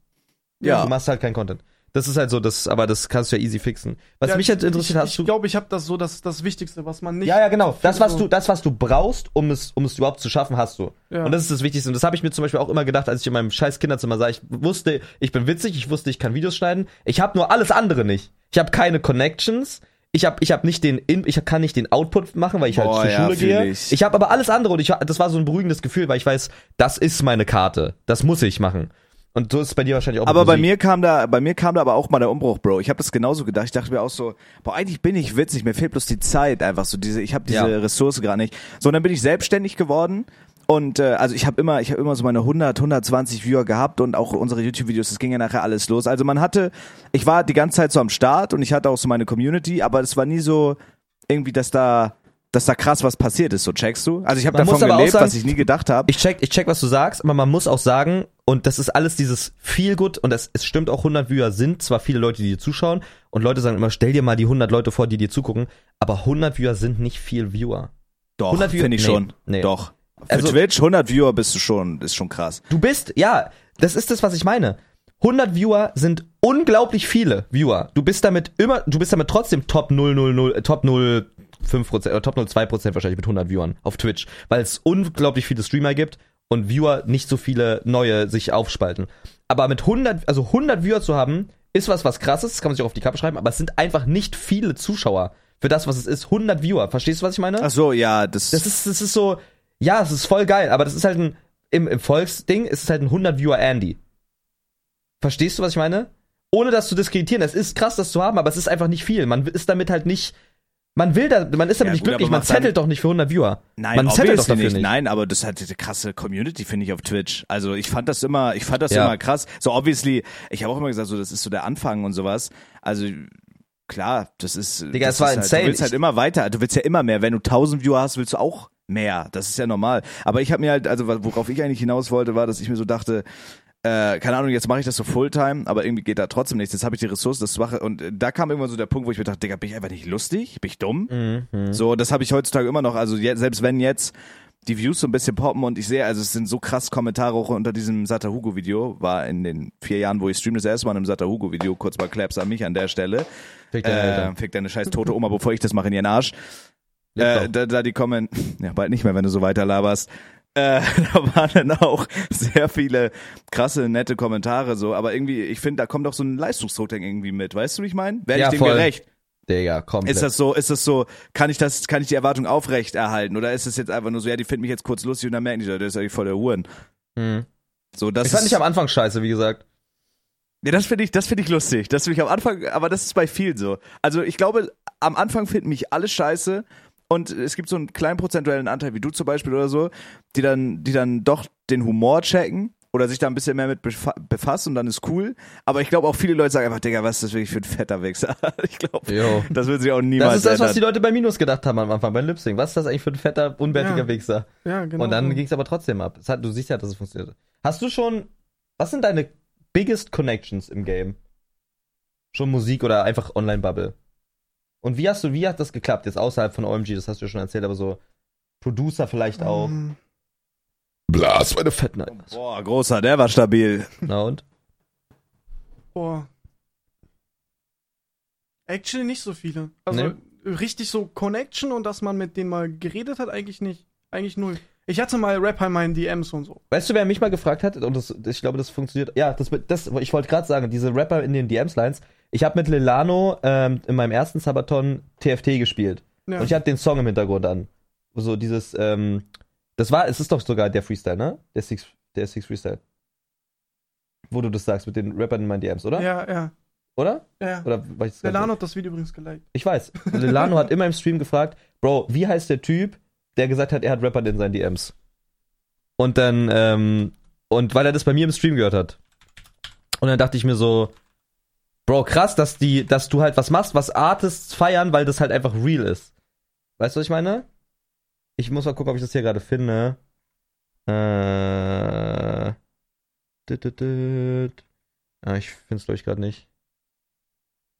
Ja. Du machst halt keinen Content. Das ist halt so, das, aber das kannst du ja easy fixen. Was Ja, mich halt interessiert, ich, hast ich du. glaube, ich habe das so das, das Wichtigste, was man nicht. Ja, ja, genau. Das, was du, das, was du brauchst, um es, um es überhaupt zu schaffen, hast du. Ja. Und das ist das Wichtigste. Und das habe ich mir zum Beispiel auch immer gedacht, als ich in meinem scheiß Kinderzimmer sah. Ich wusste, ich bin witzig, ich wusste, ich kann Videos schneiden. Ich habe nur alles andere nicht. Ich habe keine Connections. Ich habe ich hab nicht den, In ich kann nicht den Output machen, weil ich halt Boah, zur ja, Schule gehe. ich. Ich habe aber alles andere und ich, das war so ein beruhigendes Gefühl, weil ich weiß, das ist meine Karte. Das muss ich machen. Und so ist es bei dir wahrscheinlich auch. Aber bei mir kam da, bei mir kam da aber auch mal der Umbruch, Bro. Ich habe das genauso gedacht. Ich dachte mir auch so, boah, eigentlich bin ich witzig, mir fehlt bloß die Zeit, einfach so diese, ich habe diese Ja. Ressource gerade nicht. So, und dann bin ich selbstständig geworden und äh, also ich habe immer, ich habe immer so meine 100, 120 Viewer gehabt und auch unsere YouTube-Videos, das ging ja nachher alles los. Also man hatte, ich war die ganze Zeit so am Start und ich hatte auch so meine Community, aber es war nie so irgendwie, dass da dass da krass was passiert ist, so checkst du? Also ich habe davon gelebt, sagen, was ich nie gedacht habe. Ich check, ich check, was du sagst, aber man muss auch sagen, und das ist alles dieses viel gut und das, es stimmt auch 100 Viewer sind zwar viele Leute, die dir zuschauen und Leute sagen immer, stell dir mal die 100 Leute vor, die dir zugucken, aber 100 Viewer sind nicht viel Viewer. Doch, 100 Viewer- finde ich nee, schon. nee. Doch. Für Also- Twitch 100 Viewer bist du schon, ist schon krass. Du bist, ja, das ist das, was ich meine. 100 Viewer sind unglaublich viele Viewer. Du bist damit immer, du bist damit trotzdem Top 000, äh, Top 0,5% oder Top 0,2% wahrscheinlich mit 100 Viewern auf Twitch, weil es unglaublich viele Streamer gibt und Viewer nicht so viele neue sich aufspalten. Aber mit 100, also 100 Viewer zu haben, ist was, was krasses, das kann man sich auch auf die Kappe schreiben, aber es sind einfach nicht viele Zuschauer für das, was es ist. 100 Viewer, verstehst du, was ich meine? Ach so, ja, das, Das ist, das ist so, ja, es ist voll geil, aber das ist halt ein, im, im Volksding ist es halt ein 100 Viewer Andy. Verstehst du, was ich meine? Ohne das zu diskreditieren, es ist krass, das zu haben, aber es ist einfach nicht viel. Man ist damit halt nicht, man will da, man ist damit Ja, nicht gut, glücklich, man zettelt doch nicht für 100 Viewer. Nein, man zettelt doch dafür nicht. nicht. Nein, aber das hat eine krasse Community, finde ich, auf Twitch. Also ich fand das immer, ich fand das Ja. immer krass. So obviously, ich habe auch immer gesagt, so das ist so der Anfang und sowas. Also klar, das ist. Digga, das es war ist insane. Halt, du willst halt immer weiter. Du willst ja immer mehr. Wenn du 1000 Viewer hast, willst du auch mehr. Das ist ja normal. Aber ich habe mir halt, also worauf ich eigentlich hinaus wollte, war, dass ich mir so dachte. Äh, keine Ahnung, jetzt mache ich das so Fulltime, aber irgendwie geht da trotzdem nichts. Jetzt habe ich die Ressourcen, das zu machen. Und äh, da kam irgendwann so der Punkt, wo ich mir dachte, Digga, bin ich einfach nicht lustig? Bin ich dumm? Mhm. So, das habe ich heutzutage immer noch. Also je, selbst wenn jetzt die Views so ein bisschen poppen und ich sehe, also es sind so krass Kommentare auch unter diesem Sata Hugo Video, war in den vier Jahren, wo ich stream, das erste Mal in einem Sata Hugo Video, kurz mal Claps an mich an der Stelle. Fick deine Äh, fick deine scheiß tote Oma, bevor ich das mache in ihren Arsch. Äh, da, da die kommen, ja bald nicht mehr, wenn du so weiter laberst. Äh, da waren dann auch sehr viele krasse, nette Kommentare so, aber irgendwie, ich finde, da kommt auch so ein Leistungsdruck dann irgendwie mit, weißt du, wie ich meine? Werde Ja, ich dem voll. gerecht? Digga, komplett. Ist das so, ist das so, kann ich das, kann ich die Erwartung aufrecht erhalten? Oder ist es jetzt einfach nur so, ja, die finden mich jetzt kurz lustig und dann merken die, der ist eigentlich voll der Huren. Mhm. So, das Ich fand dich am Anfang scheiße, wie gesagt. ja, das finde ich, das finde ich lustig. Das finde ich am Anfang, aber das ist bei vielen so. Also ich glaube, am Anfang finden mich alle scheiße und es gibt so einen kleinen prozentuellen Anteil, wie du zum Beispiel oder so, die dann, die dann doch den Humor checken oder sich da ein bisschen mehr mit befa befassen und dann ist cool. Aber ich glaube auch viele Leute sagen einfach, Digga, was ist das wirklich für ein fetter Wichser? ich glaube, Jo. das wird sich auch niemals Das ist das, was die ändern. Leute bei Minus gedacht haben am Anfang, beim Lipsing. Was ist das eigentlich für ein fetter, unbärtiger Ja. Wichser? Ja, genau. und dann ging es aber trotzdem ab. Es hat, du siehst ja, dass es funktioniert. Hast du schon, was sind deine biggest connections im Game? Schon Musik oder einfach Online-Bubble? Und wie hast du, wie hat das geklappt? Jetzt außerhalb von OMG, das hast du ja schon erzählt, aber so Producer vielleicht auch. Ähm, Blas, meine fetten Eier. Boah, großer, der war stabil. Na und? Boah. Actually nicht so viele. Also Nee. richtig so Connection und dass man mit denen mal geredet hat, eigentlich nicht. Eigentlich null. Ich hatte mal Rapper in meinen DMs und so. Weißt du, wer mich mal gefragt hat? Und das, ich glaube, das funktioniert. Ja, das, das ich wollte gerade sagen, diese Rapper in den DMs-Lines. Ich habe mit Lilano ähm, in meinem ersten Sabaton TFT gespielt. Ja. Und ich hatte den Song im Hintergrund an. So dieses, ähm, das war, es ist doch sogar der Freestyle, ne? Der Six, der Six Freestyle. Wo du das sagst mit den Rappern in meinen DMs, oder? ja, ja. Oder? ja. Oder war ich das Der ganz- Lano hat das Video übrigens geliked. Ich weiß. Lilano hat immer im Stream gefragt, Bro, wie heißt der Typ, der gesagt hat, er hat Rapper in seinen DMs? Und dann, ähm, und weil er das bei mir im Stream gehört hat. Und dann dachte ich mir so, Bro, krass, dass die, dass du halt was machst, was Artists feiern, weil das halt einfach real ist. Weißt du, was ich meine? Ich muss mal gucken, ob ich das hier gerade finde. Äh. Ah, ich finde es, glaube ich, gerade nicht.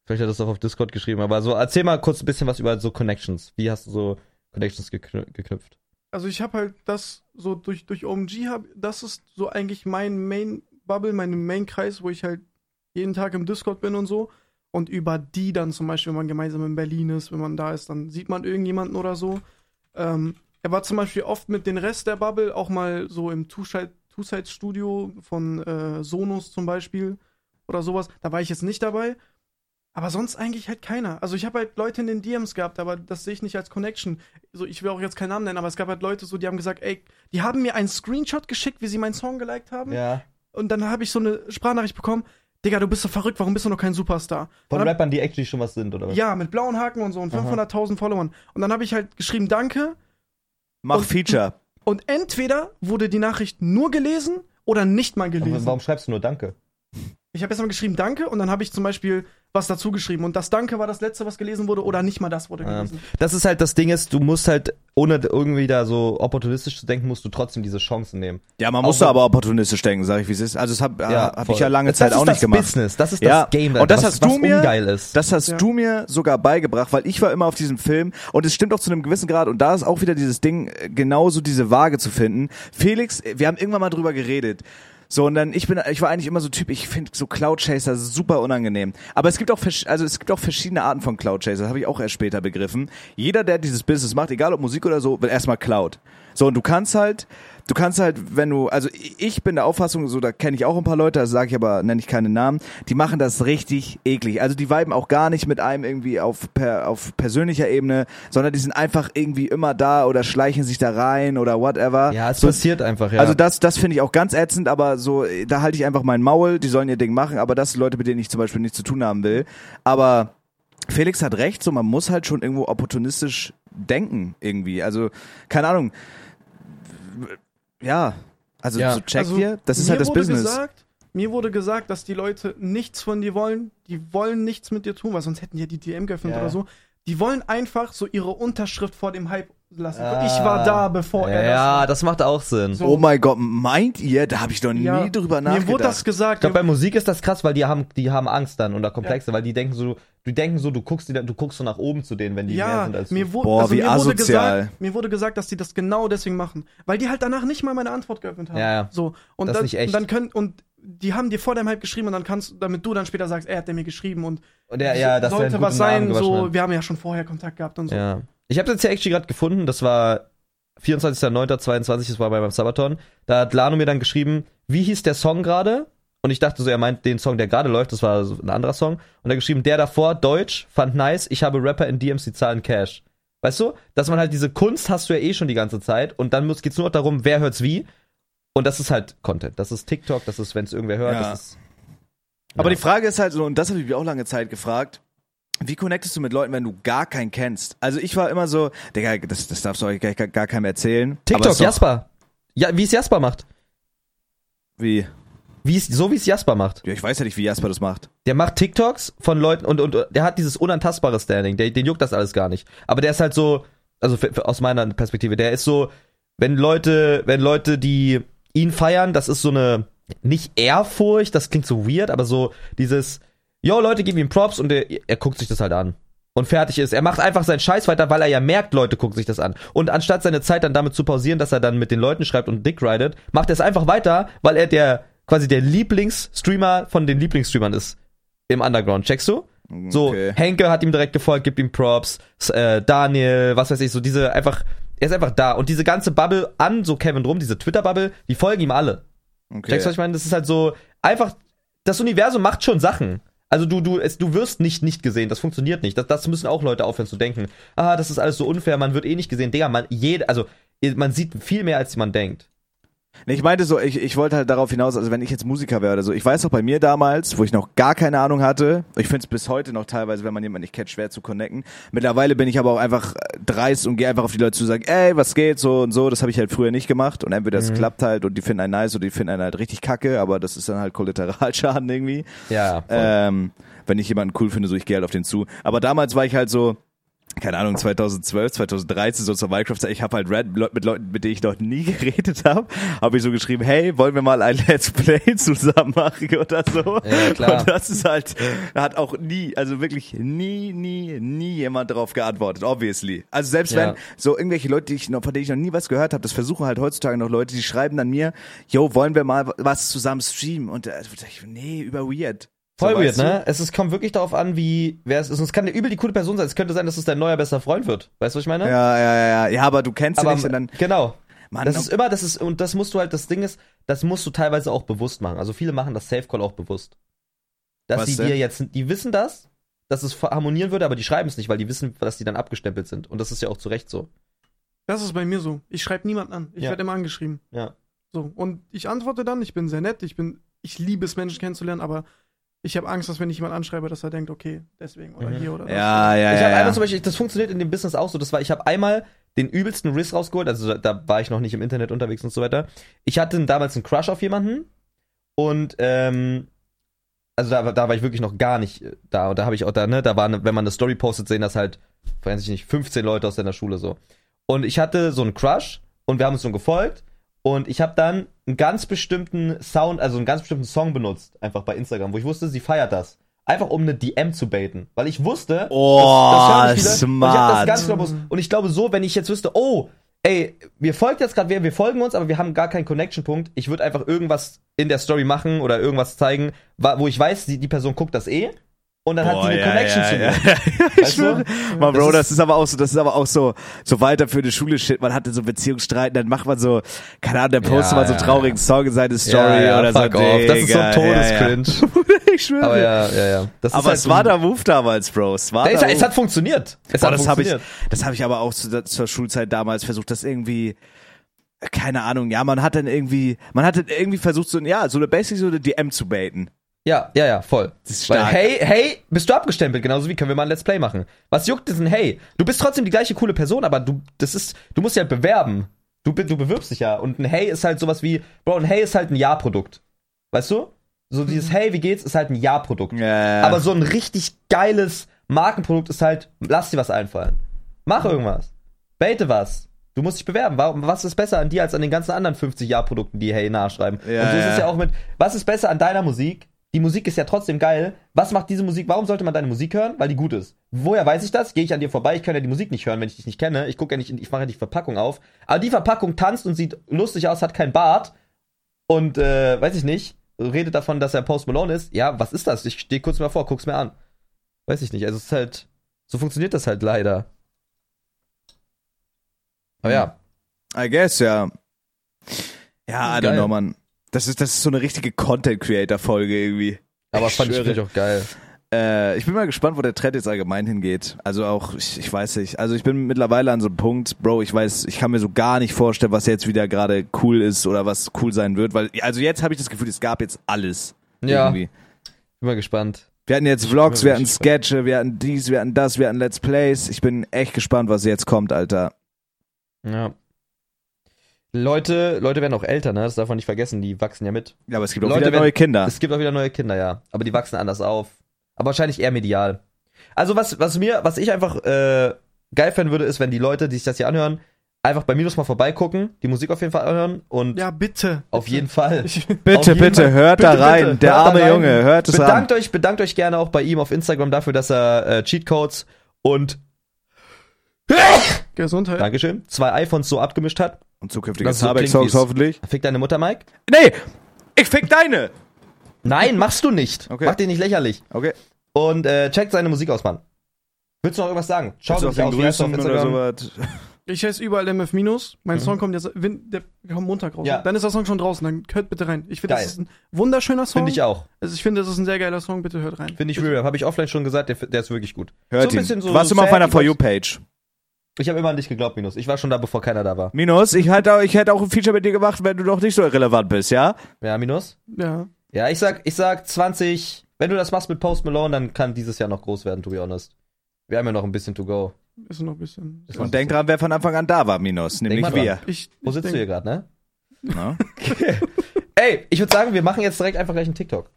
Vielleicht hat das auch auf Discord geschrieben, aber so, erzähl mal kurz ein bisschen was über so Connections. Wie hast du so Connections geknü- geknüpft? Also ich habe halt das so durch, durch OMG, hab, das ist so eigentlich mein Main-Bubble, mein Main-Kreis, wo ich halt jeden Tag im Discord bin und so. Und über die dann zum Beispiel, wenn man gemeinsam in Berlin ist, wenn man da ist, dann sieht man irgendjemanden oder so. Ähm, er war zum Beispiel oft mit den Rest der Bubble auch mal so im Two-Side- Two-Side-Studio von äh, Sonos zum Beispiel oder sowas. Da war ich jetzt nicht dabei. Aber sonst eigentlich halt keiner. Also ich habe halt Leute in den DMs gehabt, aber das sehe ich nicht als Connection. So, ich will auch jetzt keinen Namen nennen, aber es gab halt Leute so, die haben gesagt, ey, die haben mir einen Screenshot geschickt, wie sie meinen Song geliked haben. Ja. Und dann habe ich so eine Sprachnachricht bekommen, Digga, du bist so verrückt, warum bist du noch kein Superstar? Von Und dann- Rappern, die actually schon was sind, oder was? Ja, mit blauen Haken und so und Aha. 500.000 Followern. Und dann habe ich halt geschrieben, danke. Mach Und- Feature. Und entweder wurde die Nachricht nur gelesen oder nicht mal gelesen. Warum schreibst du nur Danke? Ich habe erstmal geschrieben Danke und dann habe ich zum Beispiel was dazu geschrieben. Und das Danke war das letzte, was gelesen wurde oder nicht mal das wurde Ähm, gelesen. Das ist halt das Ding ist, du musst halt, ohne irgendwie da so opportunistisch zu denken, musst du trotzdem diese Chancen nehmen. Ja, man Auch muss wenn- da aber opportunistisch denken, sag ich, wie es ist. Also das habe hab voll. ich ja lange das Zeit ist auch das nicht gemacht. Business, das ist Ja, das Game, und das was, hast du was mir- ungeil ist. Das hast Ja. du mir sogar beigebracht, weil ich war immer auf diesem Film und es stimmt auch zu einem gewissen Grad und da ist auch wieder dieses Ding, äh, genauso diese Waage zu finden. Felix, äh, wir haben irgendwann mal drüber geredet. So, und dann, ich bin, ich war eigentlich immer so Typ, ich finde so Cloud Chaser super unangenehm. Aber es gibt auch, also es gibt auch verschiedene Arten von Cloud Chaser, das habe ich auch erst später begriffen. Jeder, der dieses Business macht, egal ob Musik oder so, will erstmal Cloud. So, und du kannst halt, du kannst halt, wenn du, also ich bin der Auffassung, so da kenne ich auch ein paar Leute, das sage ich aber, nenne ich keine Namen, die machen das richtig eklig. Also die viben auch gar nicht mit einem irgendwie auf, per, auf persönlicher Ebene, sondern die sind einfach irgendwie immer da oder schleichen sich da rein oder whatever. Ja, es so, passiert einfach, ja. Also das, das finde ich auch ganz ätzend, aber so, da halte ich einfach mein Maul, die sollen ihr Ding machen, aber das sind Leute, mit denen ich zum Beispiel nichts zu tun haben will. Aber Felix hat recht, so man muss halt schon irgendwo opportunistisch denken irgendwie. Also keine Ahnung. Ja, also Ja. so checkt Also, ihr, das ist mir halt das wurde Business. Gesagt, mir wurde gesagt, dass die Leute nichts von dir wollen. Die wollen nichts mit dir tun, weil sonst hätten die ja die DM geöffnet Ja. oder so. Die wollen einfach so ihre Unterschrift vor dem Hype lassen. Ah. ich war da, bevor er das ja, das macht auch Sinn. So. Oh mein Gott, meint ihr? Da habe ich doch Ja, nie drüber Mir nachgedacht. wurde das Ich gesagt. glaube, bei Musik ist das krass, weil die haben, die haben Angst dann oder Komplexe, weil die denken so, die denken so, du guckst, die, du guckst so nach oben zu denen, wenn die mehr ja, sind als mir, du. Boah, also wie mir wurde asozial. gesagt, mir wurde gesagt, dass die das genau deswegen machen, weil die halt danach nicht mal meine Antwort geöffnet haben. Ja, ja. So und Das ist dann, nicht echt. und dann können und die haben dir vor deinem Hype geschrieben und dann kannst, damit du dann später sagst, er hat der mir geschrieben und Und der, ja, das sollte was sein. So, wir haben ja schon vorher Kontakt gehabt und so. Ja. Ich habe jetzt hier actually gerade gefunden, das war 24.09.22, das war bei meinem Sabaton. Da hat Lano mir dann geschrieben, wie hieß der Song gerade? Und ich dachte so, er meint den Song, der gerade läuft, das war so ein anderer Song. Und er geschrieben, der davor, Deutsch, fand nice, ich habe Rapper in DMs, die zahlen Cash. Weißt du? Dass man halt diese Kunst hast du ja eh schon die ganze Zeit und dann muss, geht's nur noch darum, wer hört's wie. Und das ist halt Content. Das ist TikTok, das ist, wenn es irgendwer hört, Ja. das ist. Aber Ja. die Frage ist halt so, und das habe ich mir auch lange Zeit gefragt, wie connectest du mit Leuten, wenn du gar keinen kennst? Also ich war immer so, Digga, das, das darfst du euch gar, gar, keinem erzählen. TikTok, Jasper. Ja, wie es Jasper macht. Wie? Wie es, so wie es Jasper macht. Ja, ich weiß ja nicht, wie Jasper das macht. Der macht TikToks von Leuten und, und der hat dieses unantastbare Standing. Der, den juckt das alles gar nicht. Aber der ist halt so, also für, für, aus meiner Perspektive, der ist so, wenn Leute, wenn Leute, die ihn feiern, das ist so eine, nicht Ehrfurcht, das klingt so weird, aber so dieses, yo, Leute geben ihm Props und er, er guckt sich das halt an. Und fertig ist. Er macht einfach seinen Scheiß weiter, weil er ja merkt, Leute gucken sich das an. Und anstatt seine Zeit dann damit zu pausieren, dass er dann mit den Leuten schreibt und dick ridet, macht er es einfach weiter, weil er der, quasi der Lieblingsstreamer von den Lieblingsstreamern ist. Im Underground. Checkst du? So, Okay. Henke hat ihm direkt gefolgt, gibt ihm Props, äh, Daniel, was weiß ich, so diese einfach, er ist einfach da. Und diese ganze Bubble an so Kevin drum, diese Twitter-Bubble, die folgen ihm alle. Okay. Checkst du, was ich meine? Das ist halt so, einfach, das Universum macht schon Sachen. Also du, du, es, du wirst nicht nicht gesehen, das funktioniert nicht. Das, das müssen auch Leute aufhören zu denken. Ah, das ist alles so unfair, man wird eh nicht gesehen. Digga, man, jede, also, man sieht viel mehr, als man denkt. Nee, ich meinte so, ich, ich wollte halt darauf hinaus, also wenn ich jetzt Musiker wäre oder so, ich weiß auch bei mir damals, wo ich noch gar keine Ahnung hatte, ich finde es bis heute noch teilweise, wenn man jemanden nicht kennt, schwer zu connecten. Mittlerweile bin ich aber auch einfach dreist und gehe einfach auf die Leute zu sagen, ey, was geht, so und so, das habe ich halt früher nicht gemacht und entweder es klappt halt und die finden einen nice oder die finden einen halt richtig kacke, aber das ist dann halt Kollateralschaden irgendwie. Ja. voll. Ähm, wenn ich jemanden cool finde, so ich gehe halt auf den zu. Aber damals war ich halt so, keine Ahnung, 2012, 2013, so zur Minecraft, ich habe halt Red, mit Leuten, mit denen ich noch nie geredet habe, habe ich so geschrieben, hey, wollen wir mal ein Let's Play zusammen machen oder so? Ja, klar. Und das ist halt, da hat auch nie, also wirklich nie, nie, nie jemand darauf geantwortet, obviously. Also selbst Ja. wenn so irgendwelche Leute, die ich noch, von denen ich noch nie was gehört habe, das versuchen halt heutzutage noch Leute, die schreiben dann mir, yo, wollen wir mal was zusammen streamen? Und äh, ich, nee, über weird. Voll So, weird, weißt du? ne? Es ist, kommt wirklich darauf an, wie, wer es ist. Und es kann eine übel die coole Person sein. Es könnte sein, dass es dein neuer bester Freund wird. Weißt du, was ich meine? Ja, ja, ja, ja. Ja, aber du kennst ihn nicht und dann. genau. Mann, Das ist immer, das ist, und das musst du halt, das Ding ist, das musst du teilweise auch bewusst machen. Also viele machen das Safe Call auch bewusst. Dass sie dir jetzt, die wissen das, dass es harmonieren würde, aber die schreiben es nicht, weil die wissen, dass die dann abgestempelt sind. Und das ist ja auch zu Recht so. Das ist bei mir so. Ich schreibe niemanden an. Ich Ja. werde immer angeschrieben. Ja. So. Und ich antworte dann, ich bin sehr nett, ich bin, ich liebe es, Menschen kennenzulernen, aber ich habe Angst, dass wenn ich jemanden anschreibe, dass er denkt, okay, deswegen oder Mhm. hier oder ja, ja, ich ja. habe ja. einmal zum Beispiel, das funktioniert in dem Business auch so. Das war, ich habe einmal den übelsten Riss rausgeholt, also da, da war ich noch nicht im Internet unterwegs und so weiter. Ich hatte damals einen Crush auf jemanden und ähm, also da, da war ich wirklich noch gar nicht äh, da und da habe ich auch da, ne, da war, eine, wenn man eine Story postet, sehen das halt, weiß ich nicht, 15 Leute aus deiner Schule so. Und ich hatte so einen Crush und wir haben uns so gefolgt und ich habe dann einen ganz bestimmten Sound, also einen ganz bestimmten Song benutzt, einfach bei Instagram, wo ich wusste, sie feiert das. Einfach um eine DM zu baiten. Weil ich wusste, Oh, hören viele. Und ich hab das smart. ganz genau. Und ich glaube so, wenn ich jetzt wüsste, oh, ey, wir folgt jetzt gerade wer, wir folgen uns, aber wir haben gar keinen Connection-Punkt. Ich würde einfach irgendwas in der Story machen oder irgendwas zeigen, wo ich weiß, die, die Person guckt das eh. Und dann hat die eine ja, Connection ja, zu mir. ja, ja. Ich Weißt du? schwöre. Das Bro, das ist- aber auch so, das ist aber auch so, so weiter für die Schule Shit. Man hatte so Beziehungsstreit, dann macht man so, keine Ahnung, dann postet man so ja, traurigen Song in seine Story oder so. off. Das ist so Digga, Todescringe. Ich schwöre. Aber ja, ja, ja. Das aber halt es so war ein- der Move damals, Bro. Es war der es hat funktioniert. Es Boah, hat das habe ich, funktioniert. das habe ich aber auch zu, zur Schulzeit damals versucht, das irgendwie, keine Ahnung, ja, man hat dann irgendwie, man hat dann irgendwie versucht, so, ja, so eine Basic, so eine DM zu baiten. Ja, ja, ja, voll. Das ist Weil, hey, hey, bist du abgestempelt, genauso wie können wir mal ein Let's Play machen. Was juckt diesen Hey? Du bist trotzdem die gleiche coole Person, aber du, das ist, du musst dich halt bewerben. Du, du bewirbst dich ja. Und ein Hey ist halt sowas wie, Bro, ein Hey ist halt ein Ja-Produkt. Weißt du? So dieses Hey, wie geht's, ist halt ein Ja-Produkt. Ja. Aber so ein richtig geiles Markenprodukt ist halt, lass dir was einfallen. Mach irgendwas. Bete was. Du musst dich bewerben. Warum, was ist besser an dir als an den ganzen anderen 50 Ja-Produkten, die Hey nachschreiben? Ja, Und so ist es ja auch mit, was ist besser an deiner Musik? Die Musik ist ja trotzdem geil. Was macht diese Musik? Warum sollte man deine Musik hören? Weil die gut ist. Woher weiß ich das? Gehe ich an dir vorbei? Ich kann ja die Musik nicht hören, wenn ich dich nicht kenne. Ich gucke ja nicht, in- ich mache ja die Verpackung auf. Aber die Verpackung tanzt und sieht lustig aus, hat keinen Bart und äh, weiß ich nicht, redet davon, dass er Post Malone ist. Ja, was ist das? Ich stehe kurz mal vor, guck's mir an. Weiß ich nicht. Also es ist halt, so funktioniert das halt leider. Aber ja, I guess, ja. Ja, I don't know, man. Das ist, das ist so eine richtige Content-Creator-Folge irgendwie. aber Ich fand ich schwöre. wirklich auch geil. Äh, ich bin mal gespannt, wo der Trend jetzt allgemein hingeht. Also auch, ich, ich weiß nicht. Also ich bin mittlerweile an so einem Punkt, Bro, ich weiß, ich kann mir so gar nicht vorstellen, was jetzt wieder gerade cool ist oder was cool sein wird. Weil, also jetzt habe ich das Gefühl, es gab jetzt alles. Ja. Irgendwie. Bin mal gespannt. Wir hatten jetzt Vlogs, wir hatten Sketche, wir hatten dies, wir hatten das, wir hatten Let's Plays. Ich bin echt gespannt, was jetzt kommt, Alter. Ja. Leute, Leute werden auch älter, ne? Das darf man nicht vergessen, die wachsen ja mit. Ja, aber es gibt auch Leute, wieder wenn- neue Kinder. Es gibt auch wieder neue Kinder, ja. Aber die wachsen anders auf. Aber wahrscheinlich eher medial. Also was, was mir, was ich einfach äh, geil finden würde, ist, wenn die Leute, die sich das hier anhören, einfach bei Minus mal vorbeigucken, die Musik auf jeden Fall anhören und Ja, bitte. auf jeden Fall. Bitte, jeden bitte, Fall. hört Bitte, da rein. bitte, Der arme rein. Junge, hört es Bedankt an. euch, bedankt euch gerne auch bei ihm auf Instagram dafür, dass er äh, Cheatcodes und Gesundheit. Dankeschön, zwei iPhones so abgemischt hat. Und zukünftige wie's- hoffentlich. Fick deine Mutter, Mike? Nee, ich fick deine. Nein, machst du nicht. Okay. Mach dich nicht lächerlich. Okay. Und äh, checkt seine Musik aus, Mann. Willst du noch irgendwas sagen? Schau Willst dich du auf du auf Grüßen oder sowas? Ich heiße überall MF-. Mein Song kommt jetzt, der kommt Montag raus. Mhm. Ja. Dann ist der Song schon draußen, dann hört bitte rein. Ich finde, das ist ein wunderschöner Song. Finde ich auch. Also ich finde, das ist ein sehr geiler Song, bitte hört rein. Finde ich real. Habe ich offline schon gesagt, der, der ist wirklich gut. Hört So ein ihn. bisschen so- du warst so immer auf meiner ich For You-Page. Ich habe immer an dich geglaubt, Minus. Ich war schon da, bevor keiner da war. Minus, ich hätte, auch, ich hätte auch ein Feature mit dir gemacht, wenn du noch nicht so irrelevant bist, ja? Ja, Minus? Ja. Ja, ich sag, ich sag 20. Wenn du das machst mit Post Malone, dann kann dieses Jahr noch groß werden, to be honest. Wir haben ja noch ein bisschen to go. Ist noch ein bisschen. Ist Und denk dran, wer von Anfang an da war, Minus, nämlich mal wir. dran. Ich, Wo ich sitzt denk- du hier gerade, ne? Ne? Ey, ich würde sagen, wir machen jetzt direkt einfach gleich einen TikTok.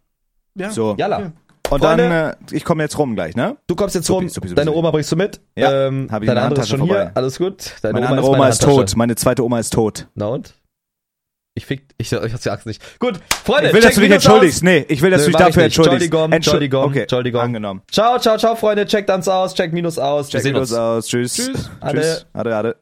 Ja. So. Jalla. Okay. Und Freunde. dann, äh, ich komme jetzt rum gleich, ne? Du kommst jetzt Supi, rum, supi, supi, deine. Oma bringst du mit. Ja, ähm, hab ich deine in der andere ist schon hier, vorbei. alles gut. Deine Meine andere ist Oma meine ist Handtasche. tot. Meine zweite Oma ist tot. Na und? Ich fick, ich, ich hab's Angst nicht. Gut, Freunde, Ich will, dass du dich entschuldigst. aus. Nee, ich will, dass Nö, du dich dafür entschuldigst. Entschuldigung, Entschuld- Entschuldigung, okay. Entschuldigung. Angenommen. Ciao, ciao, ciao, Freunde. Checkt uns aus, checkt Minus aus. Check wir sehen Videos uns. aus. Tschüss. Tschüss. Ade. Ade, ade.